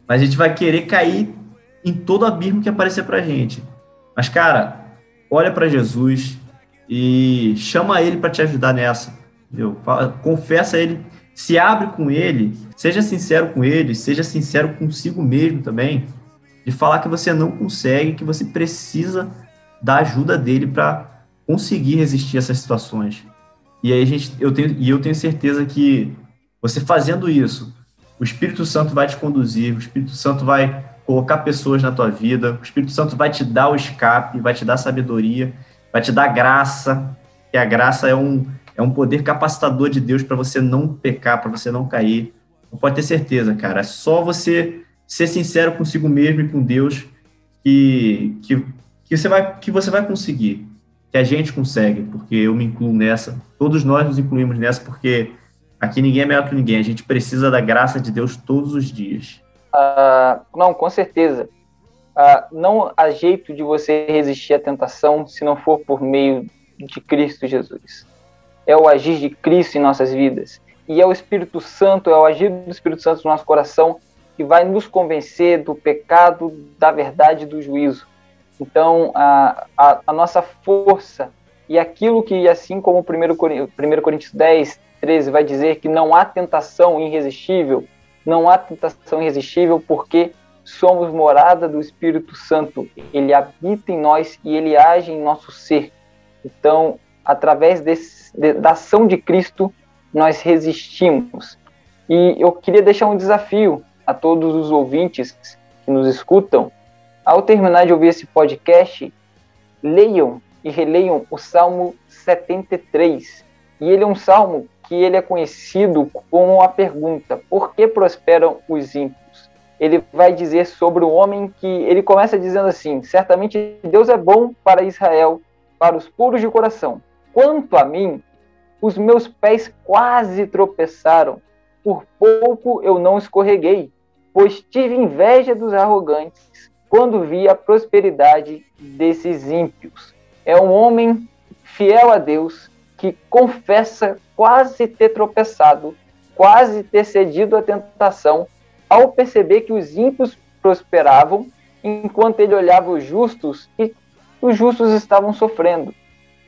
Mas a gente vai querer cair em todo abismo que aparecer pra gente. Mas, cara, olha para Jesus e chama ele para te ajudar nessa. Entendeu? Confessa ele, se abre com ele, seja sincero com ele, seja sincero consigo mesmo também de falar que você não consegue, que você precisa da ajuda dele para conseguir resistir a essas situações. E aí a gente, eu tenho, e eu tenho certeza que você fazendo isso, o Espírito Santo vai te conduzir, o Espírito Santo vai colocar pessoas na tua vida, o Espírito Santo vai te dar o escape, vai te dar sabedoria, vai te dar graça, que a graça é um, é um poder capacitador de Deus para você não pecar, para você não cair. Não pode ter certeza, cara. É só você ser sincero consigo mesmo e com Deus que, que, que, você, vai, que você vai conseguir, que a gente consegue, porque eu me incluo nessa, todos nós nos incluímos nessa, porque aqui ninguém é melhor que ninguém, a gente precisa da graça de Deus todos os dias. Uh, não, com certeza. Uh, não há jeito de você resistir à tentação se não for por meio de Cristo Jesus. É o agir de Cristo em nossas vidas. E é o Espírito Santo, é o agir do Espírito Santo no nosso coração que vai nos convencer do pecado, da verdade do juízo. Então, a, a, a nossa força e aquilo que, assim como 1 Coríntios 10, 13 vai dizer que não há tentação irresistível, não há tentação irresistível porque somos morada do Espírito Santo. Ele habita em nós e ele age em nosso ser. Então, através desse, de, da ação de Cristo, nós resistimos. E eu queria deixar um desafio a todos os ouvintes que nos escutam, ao terminar de ouvir esse podcast, leiam e releiam o Salmo 73. E ele é um salmo que ele é conhecido com a pergunta: por que prosperam os ímpios? Ele vai dizer sobre o homem que ele começa dizendo assim: certamente Deus é bom para Israel, para os puros de coração. Quanto a mim, os meus pés quase tropeçaram, por pouco eu não escorreguei pois tive inveja dos arrogantes quando vi a prosperidade desses ímpios. É um homem fiel a Deus que confessa quase ter tropeçado, quase ter cedido à tentação, ao perceber que os ímpios prosperavam, enquanto ele olhava os justos e os justos estavam sofrendo.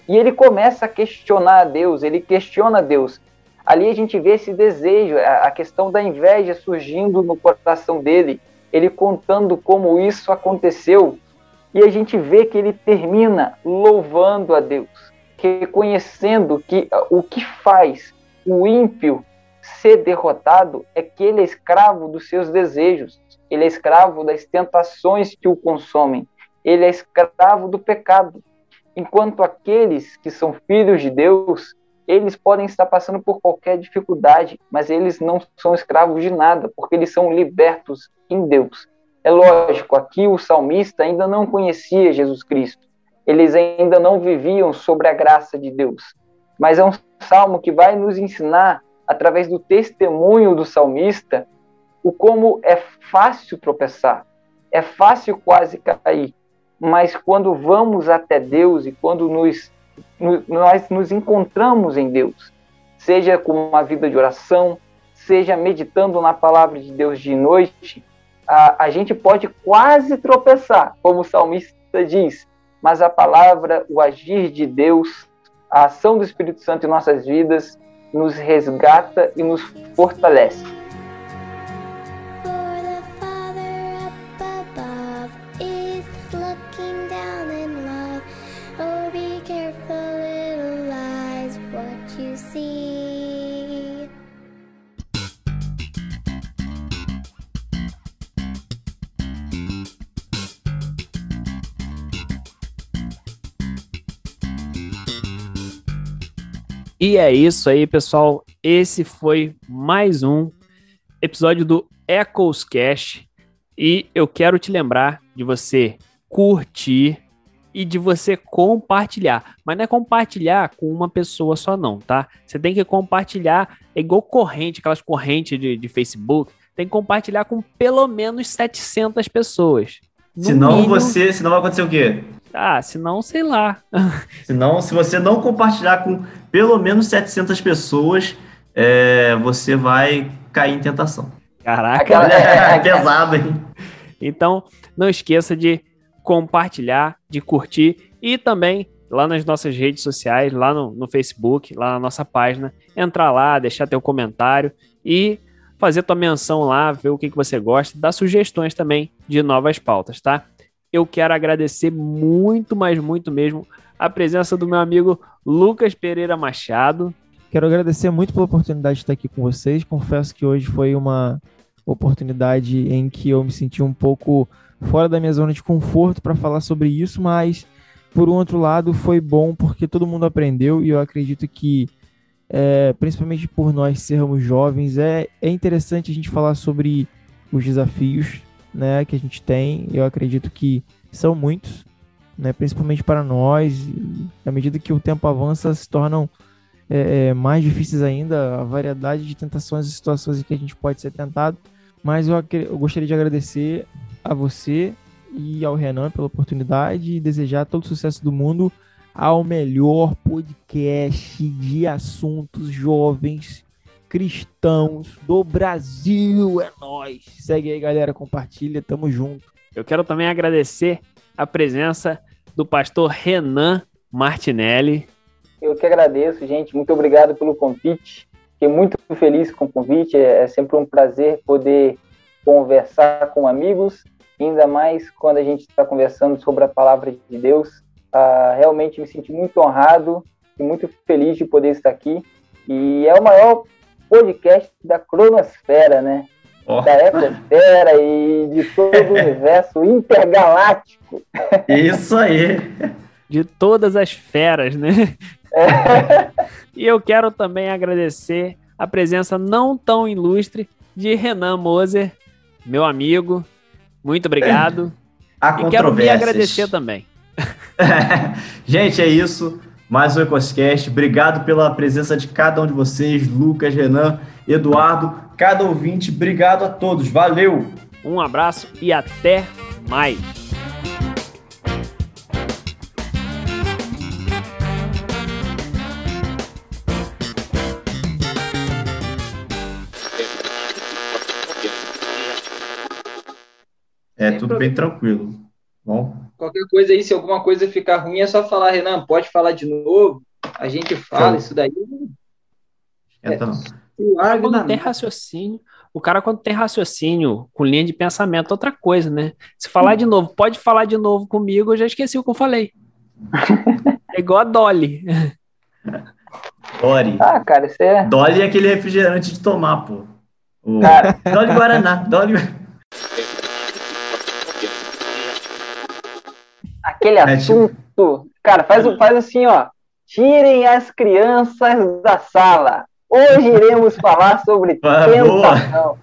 E ele começa a questionar a Deus, ele questiona a Deus ali a gente vê esse desejo, a questão da inveja surgindo no coração dele, ele contando como isso aconteceu, e a gente vê que ele termina louvando a Deus, reconhecendo que o que faz o ímpio ser derrotado é que ele é escravo dos seus desejos, ele é escravo das tentações que o consomem, ele é escravo do pecado. Enquanto aqueles que são filhos de Deus, eles podem estar passando por qualquer dificuldade, mas eles não são escravos de nada, porque eles são libertos em Deus. É lógico, aqui o salmista ainda não conhecia Jesus Cristo, eles ainda não viviam sobre a graça de Deus. Mas é um salmo que vai nos ensinar, através do testemunho do salmista, o como é fácil tropeçar, é fácil quase cair, mas quando vamos até Deus e quando nos nós nos encontramos em Deus, seja com uma vida de oração, seja meditando na palavra de Deus de noite, a, a gente pode quase tropeçar, como o salmista diz, mas a palavra, o agir de Deus, a ação do Espírito Santo em nossas vidas nos resgata e nos fortalece. E é isso aí, pessoal. Esse foi mais um episódio do Echoes Cash. E eu quero te lembrar de você curtir e de você compartilhar. Mas não é compartilhar com uma pessoa só, não, tá? Você tem que compartilhar, é igual corrente, aquelas correntes de, de Facebook. Tem que compartilhar com pelo menos 700 pessoas. senão mínimo... você, senão vai acontecer o quê? Ah, senão, sei lá. senão, se você não compartilhar com pelo menos 700 pessoas, é, você vai cair em tentação. Caraca, é, é pesado, hein? Então, não esqueça de compartilhar, de curtir e também lá nas nossas redes sociais, lá no, no Facebook, lá na nossa página, entrar lá, deixar teu comentário e fazer tua menção lá, ver o que, que você gosta, dar sugestões também de novas pautas, tá? Eu quero agradecer muito, mas muito mesmo a presença do meu amigo Lucas Pereira Machado. Quero agradecer muito pela oportunidade de estar aqui com vocês. Confesso que hoje foi uma oportunidade em que eu me senti um pouco fora da minha zona de conforto para falar sobre isso, mas por um outro lado foi bom porque todo mundo aprendeu e eu acredito que é, principalmente por nós sermos jovens é, é interessante a gente falar sobre os desafios né, que a gente tem. Eu acredito que são muitos, né, principalmente para nós. À medida que o tempo avança, se tornam é, é, mais difíceis ainda a variedade de tentações e situações em que a gente pode ser tentado. Mas eu, eu gostaria de agradecer a você e ao Renan pela oportunidade e desejar todo o sucesso do mundo ao melhor podcast de assuntos jovens cristãos do Brasil. É nós. Segue aí, galera, compartilha, tamo junto. Eu quero também agradecer a presença do pastor Renan Martinelli. Eu que agradeço, gente. Muito obrigado pelo convite. Fiquei muito feliz com o convite. É sempre um prazer poder conversar com amigos ainda mais quando a gente está conversando sobre a palavra de Deus. Uh, realmente me senti muito honrado e muito feliz de poder estar aqui. E é o maior podcast da cronosfera, né? Oh. Da ecosfera e de todo o universo intergaláctico. Isso aí! De todas as feras, né? É. E eu quero também agradecer a presença não tão ilustre de Renan Moser, meu amigo, muito obrigado. Há e quero me agradecer também. Gente, é isso. Mais um EcosCast. Obrigado pela presença de cada um de vocês, Lucas, Renan, Eduardo, cada ouvinte. Obrigado a todos. Valeu! Um abraço e até mais. É tudo bem tranquilo. Bom. Qualquer coisa aí, se alguma coisa ficar ruim, é só falar, Renan, pode falar de novo. A gente fala isso daí. É, então. O cara quando tem raciocínio, o cara quando tem raciocínio com linha de pensamento, outra coisa, né? Se falar hum. de novo, pode falar de novo comigo, eu já esqueci o que eu falei. é igual a Dolly. Dolly. Ah, cara, isso é. Dolly é aquele refrigerante de tomar, pô. O... Cara. Dolly Guaraná. Dolly. Aquele é, tipo assunto. Cara, faz, faz assim, ó. Tirem as crianças da sala. Hoje iremos falar sobre ah, tentação.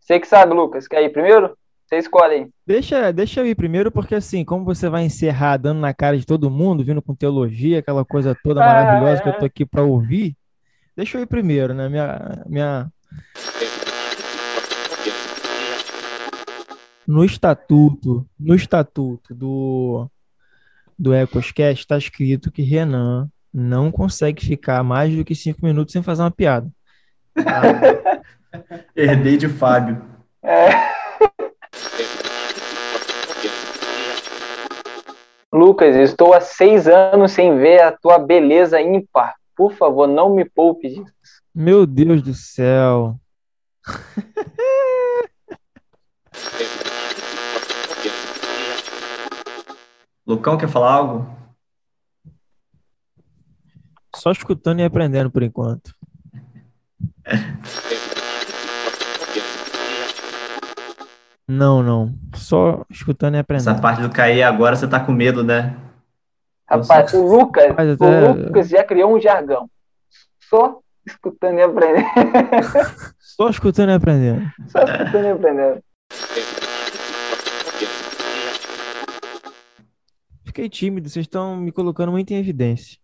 Você que sabe, Lucas. Quer ir primeiro? Você escolhe aí. Deixa, deixa eu ir primeiro, porque assim, como você vai encerrar dando na cara de todo mundo, vindo com teologia, aquela coisa toda maravilhosa ah, é. que eu tô aqui para ouvir, deixa eu ir primeiro, né? Minha, minha no estatuto, no estatuto do, do Ecoscast está escrito que Renan não consegue ficar mais do que cinco minutos sem fazer uma piada. Ah. Herdei de Fábio. É. Lucas, estou há seis anos sem ver a tua beleza ímpar. Por favor, não me poupe disso. Meu Deus do céu. Lucão, quer falar algo? Só escutando e aprendendo por enquanto. Não, não. Só escutando e aprendendo. Essa parte do cair agora você tá com medo, né? Rapaz, o Lucas, até... o Lucas já criou um jargão. Só escutando e aprendendo. Só escutando e aprendendo. Só escutando e aprendendo. Fiquei tímido, vocês estão me colocando muito em evidência.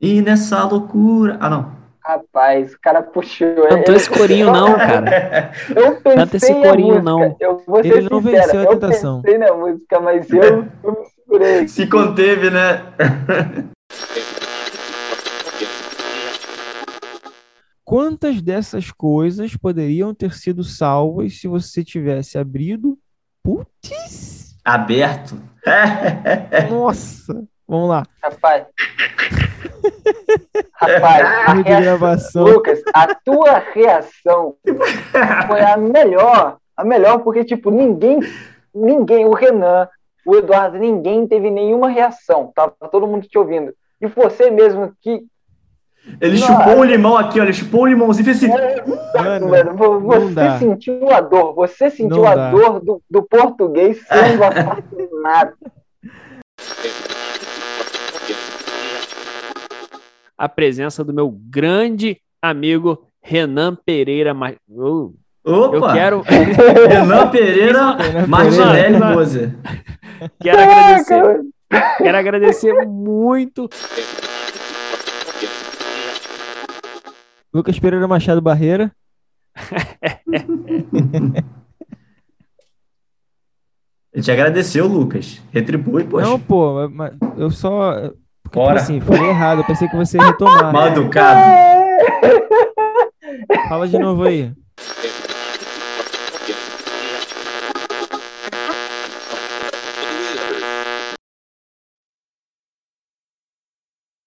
E nessa loucura. Ah, não. Rapaz, o cara puxou. Não esse corinho, não, cara. Eu pensei Canta esse corinho, não. Ele não sincera, venceu a tentação. Eu pensei na música, mas eu, eu me segurei. Se conteve, né? Quantas dessas coisas poderiam ter sido salvas se você tivesse abrido? Putz! Aberto? Nossa! Vamos lá. Rapaz. Rapaz, a reação, Lucas, a tua reação foi a melhor. A melhor, porque, tipo, ninguém, ninguém, o Renan, o Eduardo, ninguém teve nenhuma reação. Tava todo mundo te ouvindo. E você mesmo que. Ele Nossa. chupou um limão aqui, olha, ele chupou um limãozinho e fez assim. É, mano, você sentiu a dor, você sentiu não a dá. dor do, do português sendo assassinado. a presença do meu grande amigo Renan Pereira. Uh, Opa! Eu quero. Renan Pereira Martinelli Moser. Quero agradecer. Quero agradecer muito. Lucas Pereira Machado Barreira. Ele te agradeceu, Lucas. Retribui, poxa. Não, pô, mas eu só. Porque, tipo assim, falei errado. Eu pensei que você ia retomar. Mal educado. Fala de novo aí.